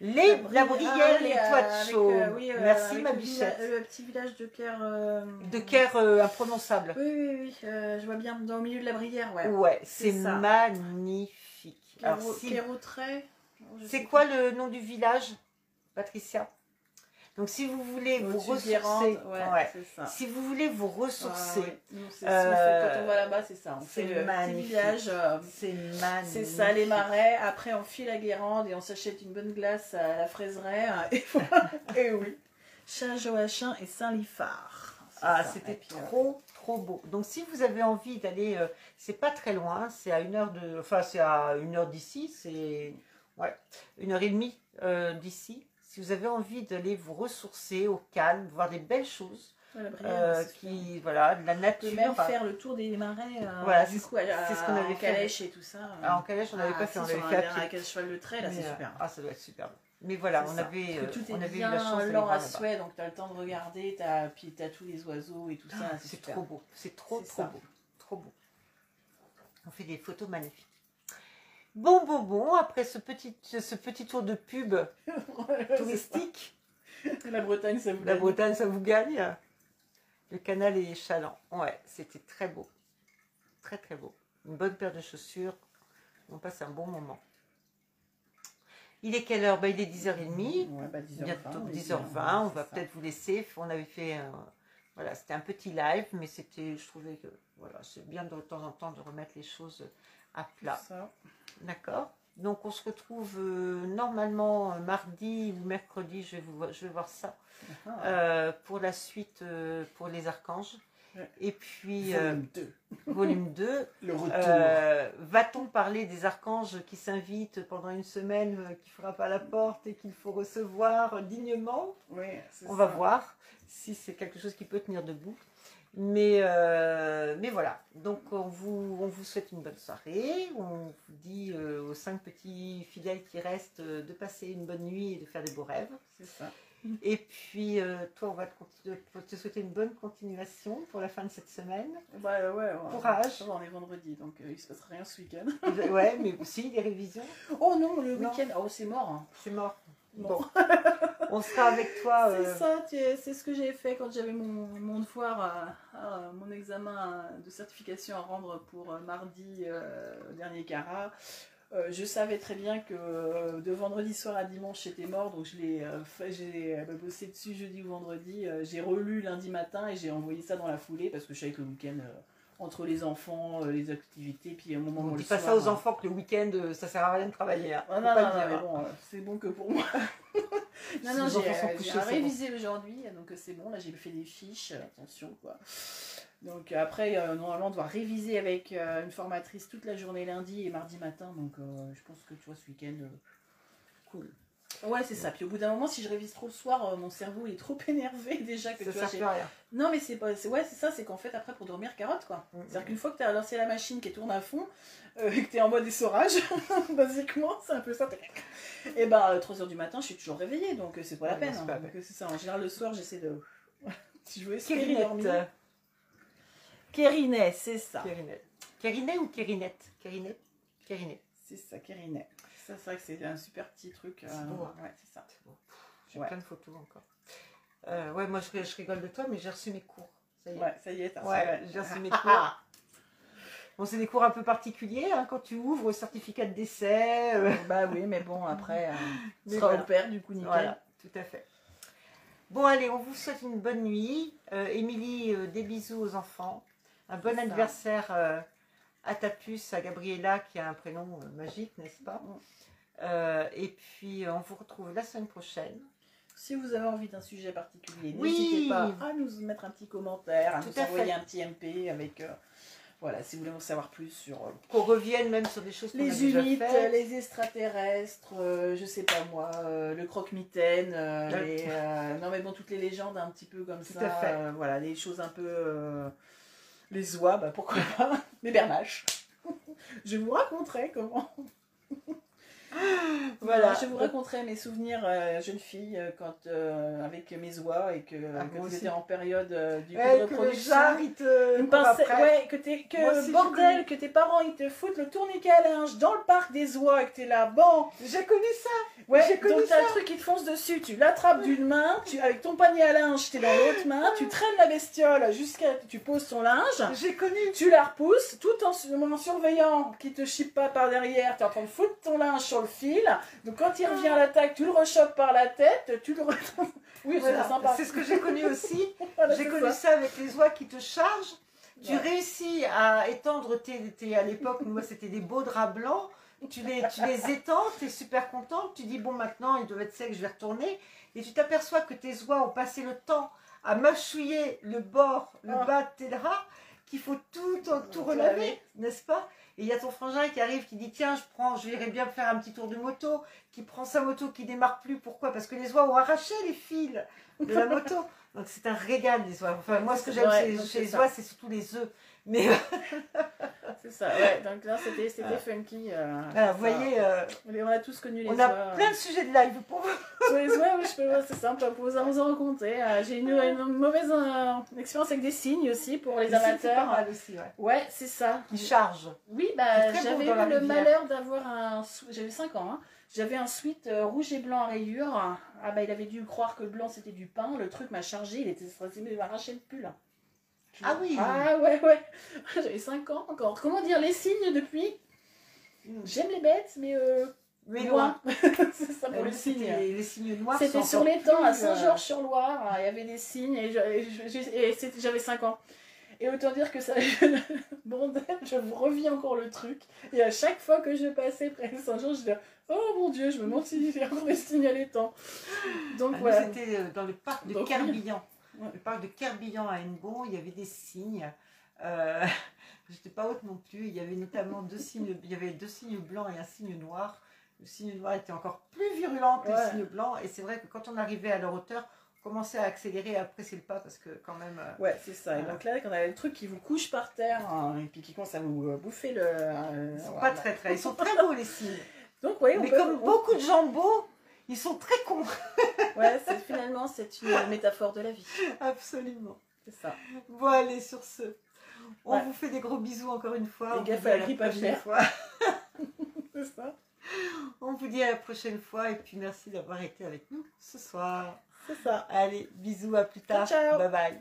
Les, la bruyère, les toits de euh, oui, euh, Merci ma le bichette. villa- Le petit village de Caire. euh, De Caire euh, imprononçable. Oui, oui, oui, euh, je vois bien, dans le milieu de la brière, ouais. Ouais, c'est magnifique. Alors, si- c'est quoi le nom du village, Patricia? Donc, si vous voulez vous ressourcer, ouais, ça. si vous voulez vous ressourcer, Ouais. Nous, Euh, quand on va là-bas, c'est ça. On c'est fait le petit village. euh, c'est magnifique. C'est ça, les marais. Après, on file à Guérande et on s'achète une bonne glace à la fraiseraie. Et, voilà. [LAUGHS] et oui. Saint-Joachim et Saint-Lifard. Ah, c'était euh, trop, trop beau. Donc, si vous avez envie d'aller, euh, c'est pas très loin, c'est à une heure de, enfin, c'est à une heure d'ici, c'est, ouais, une heure et demie euh, d'ici. Si vous avez envie d'aller vous ressourcer au calme, voir des belles choses, euh, qui, voilà, de la nature. même faire le tour des marais. euh, Voilà, c'est- ce qu'on avait en fait. calèche et tout ça. Ah, en calèche, on n'avait Ah, pas fait, on avait fait à pied. cheval de trait, là, c'est euh, super. Ah, ça doit être superbe. Mais voilà, on ça. avait, euh, on avait eu la chance à souhait, donc tu as le temps de regarder, as, puis tu as tous les oiseaux et tout ça. Ah, c'est C'est trop beau, c'est trop trop ça. beau, trop beau. On fait des photos magnifiques. Bon, bon, bon, après ce petit, ce petit tour de pub [LAUGHS] touristique, La Bretagne, ça vous la gagne. Bretagne, ça vous gagne. Le canal est chaland. Ouais, c'était très beau. Très, très beau. Une bonne paire de chaussures. On passe un bon moment. Il est quelle heure? Bah, Il est 10h30. Ouais, bah 10h20. Bientôt on est 10h20. bien. On C'est va peut-être vous laisser. On avait fait. un- voilà, c'était un petit live, mais c'était. Je trouvais que. Voilà, c'est bien de temps en temps de remettre les choses à plat. Ça. D'accord Donc on se retrouve euh, normalement euh, mardi ou mercredi, je vais, vous, je vais voir ça, euh, pour la suite euh, pour les archanges. Et puis, Volume 2. volume 2, [LAUGHS] Le retour. va-t-on parler des archanges qui s'invitent pendant une semaine, qui frappent à la porte et qu'il faut recevoir dignement? C'est On va ça. voir si c'est quelque chose qui peut tenir debout. Mais, euh, mais voilà, donc on vous, on vous souhaite une bonne soirée. On vous dit euh, aux cinq petits fidèles qui restent euh, de passer une bonne nuit et de faire des beaux rêves. C'est ça. Et puis, toi, on va te, souhaiter une bonne continuation pour la fin de cette semaine. Bah ouais, ouais. Courage. On est vendredi, donc il se passera rien ce week-end. [LAUGHS] ouais, mais aussi des révisions. Oh non, le week-end. Oh, c'est mort. hein. C'est mort. Bon. Bon, [LAUGHS] on sera avec toi. euh, C'est ça, tu es- c'est ce que j'ai fait quand j'avais mon, mon devoir, à- à- mon examen de certification à rendre pour euh, mardi euh, dernier Cara. Euh, je savais très bien que euh, de vendredi soir à dimanche c'était mort, donc je l'ai euh, j'ai euh, bossé dessus jeudi ou vendredi. Euh, j'ai relu lundi matin et j'ai envoyé ça dans la foulée parce que je savais que le week-end, euh, entre les enfants, euh, les activités, puis au moment on où ne dit pas soir, ça aux hein. enfants que le week-end, euh, ça sert à rien de travailler. hein. Ah non, non, non, mais hein. bon, euh, c'est bon que pour moi. [LAUGHS] non, non, j'ai euh, révisé aujourd'hui, donc euh, c'est bon. Là, j'ai fait des fiches, euh, attention quoi. Donc après, euh, normalement, on doit réviser avec euh, une formatrice toute la journée lundi et mardi matin. Donc je pense que tu vois, ce week-end, cool. Ouais, c'est ça. Puis au bout d'un moment, si je révise trop le soir, euh, mon cerveau est trop [LAUGHS] énervé déjà que Ça tu vois. sert j'ai- plus à rien. Non, mais c'est pas. Ouais, c'est ça, c'est qu'en fait, après, pour dormir, carotte quoi. Mm. C'est-à-dire qu'une fois que tu as lancé la machine qui tourne à fond, euh, et [LAUGHS] que tu es en mode essorage, [LAUGHS] basiquement, c'est un peu ça. Et ben, 3h du matin, je suis toujours réveillée, donc euh, c'est pas la Ouais, peine. hein. euh, c'est ça. En général, le soir, j'essaie de. si je veux dormir. Kérinet, c'est ça. Kérinette. Kérinet ou Kérinette? Kérinet Kérinet. C'est ça, Kérinet. Ça, c'est vrai que c'est un super petit truc. euh, C'est beau, hein. Ouais, c'est ça. Bon, J'ai Ouais. plein de photos encore. Euh, ouais, moi je, je rigole de toi, mais j'ai reçu mes cours. Ça y est. Ouais, ça y est, Ouais, j'ai reçu [LAUGHS] mes cours. Bon, c'est des cours un peu particuliers hein, quand tu ouvres le certificat de décès. euh, Bah oui, mais bon, après, euh, [LAUGHS] tu seras voilà. au père, du coup, nickel. Voilà, tout à fait. Bon, allez, on vous souhaite une bonne nuit. Euh, Émilie, euh, des bisous aux enfants. Un bon anniversaire euh, à ta puce, à Gabriella, qui a un prénom euh, magique, n'est-ce pas Mm. Euh, Et puis, euh, on vous retrouve la semaine prochaine. Si vous avez envie d'un sujet particulier, Oui. n'hésitez pas à nous mettre un petit commentaire, à Tout nous à envoyer fait. un petit MP avec. euh, voilà, si vous voulez en savoir plus sur euh, Qu'on revienne même sur des choses qu'on a les faites. les extraterrestres, euh, je sais pas moi, euh, le croque-mitaine, non mais bon, toutes les légendes un petit peu comme Tout ça. à fait. voilà, les choses un peu. les oies, bah pourquoi pas, les bernaches. [LAUGHS] je vous raconterai comment. Voilà, je vous raconterai mes souvenirs euh, jeune fille euh, quand euh, avec mes oies et que, Ah, que aussi. étiez en période euh, du Ouais, de que le reproduction. te Une pincette, ouais, que, t'es- que aussi, bordel, que tes parents ils te foutent le tourniquet à linge dans le parc des oies et que t'es là, bon, J'ai connu ça. ouais, J'ai connu donc t'as le truc qui te fonce dessus, tu l'attrapes d'une main, tu, avec ton panier à linge, t'es dans l'autre main, tu traînes la bestiole jusqu'à, tu poses ton linge, J'ai connu. tu la repousses, tout en, en surveillant qu'il te chippe pas par derrière, t'es en train de foutre ton linge sur le fil, donc quand il revient à l'attaque, tu le rechoppes par la tête, tu le re- Oui, Voilà, c'est sympa. C'est ce que j'ai connu aussi. [LAUGHS] Voilà, J'ai connu ça. ça avec les oies qui te chargent. Tu Ouais. réussis à étendre tes, tes- à l'époque, moi c'était des beaux draps blancs. Tu les, tu les étends, tu es super contente. Tu dis, bon, maintenant ils doivent être secs, je vais retourner. Et tu t'aperçois que tes oies ont passé le temps à mâchouiller le bord, le Ah. bas de tes draps, qu'il faut tout, tout, Tout relaver, laver. n'est-ce pas? Et il y a ton frangin qui arrive, qui dit, tiens, je prends, je irais bien faire un petit tour de moto, qui prend sa moto, qui démarre plus. Pourquoi? Parce que les oies ont arraché les fils de la moto. [LAUGHS] Donc c'est un régal les oies. Enfin, moi ce que j'aime chez, les oies, c'est surtout les œufs. Mais [LAUGHS] C'est ça, ouais. Donc là, c'était Ouais. funky. euh, voilà, vous ça. voyez, euh, On a tous connu les on a plein de sujets de live pour vous. Sur les oui, je peux, c'est simple, pour vous en, vous en raconter. Euh, J'ai une, une mauvaise euh, expérience avec des signes aussi pour les c'est- c'est pas amateurs. mal aussi, ouais. Ouais, c'est ça. Qui charge. Oui, bah, j'avais eu le rivière. malheur d'avoir un. J'avais 5 ans, hein. J'avais un sweat euh, rouge et blanc à rayures. Ah bah, il avait dû croire que le blanc c'était du pain. Le truc m'a chargé, il était stressé, il m'a arraché le pull. Ah oui. Ah ouais, ouais. [LAUGHS] J'avais 5 ans encore. Comment dire, les signes depuis J'aime les bêtes, mais euh, Mais loin. [LAUGHS] c'est ça pour Euh, les signes. Les, les signes noirs. C'était sur encore l'étang à euh, Saint-Georges-sur-Loire, hein, il y avait des signes et j'avais 5 ans. Et autant dire que ça, [LAUGHS] bordel, je vous revis encore le truc. Et à chaque fois que je passais près de Saint-Georges, je disais Oh mon dieu, je me demande si j'ai encore des signes à l'étang. Donc Ah, voilà. C'était dans le parc de. Ouais. Le parc de Kerbillan à Hennebon, il y avait des signes. Euh, [LAUGHS] J'étais pas haute non plus. Il y avait notamment deux signes. Il y avait deux signes blancs et un signe noir. Le signe noir était encore plus virulent que Ouais. le signe blanc. Et c'est vrai que quand on arrivait à leur hauteur, on commençait à accélérer et à presser le pas parce que quand même. euh, Ouais, c'est ça. Et donc là, quand on a le truc qui vous couche par terre hein, et puis qui commence à vous euh, bouffer le. euh, ils sont voilà. pas très très. Ils sont très beaux les signes. Donc, oui, on Mais peut- comme on- beaucoup de gens beaux, ils sont très cons. [LAUGHS] ouais, finalement, c'est une métaphore de la vie. Absolument. C'est ça. Bon, allez, sur ce, on vous fait des gros bisous encore une fois. À la grippe à [LAUGHS] C'est ça. On vous dit à la prochaine fois et puis merci d'avoir été avec nous ce soir. C'est ça. Allez, bisous, à plus tard. Ciao. Bye bye.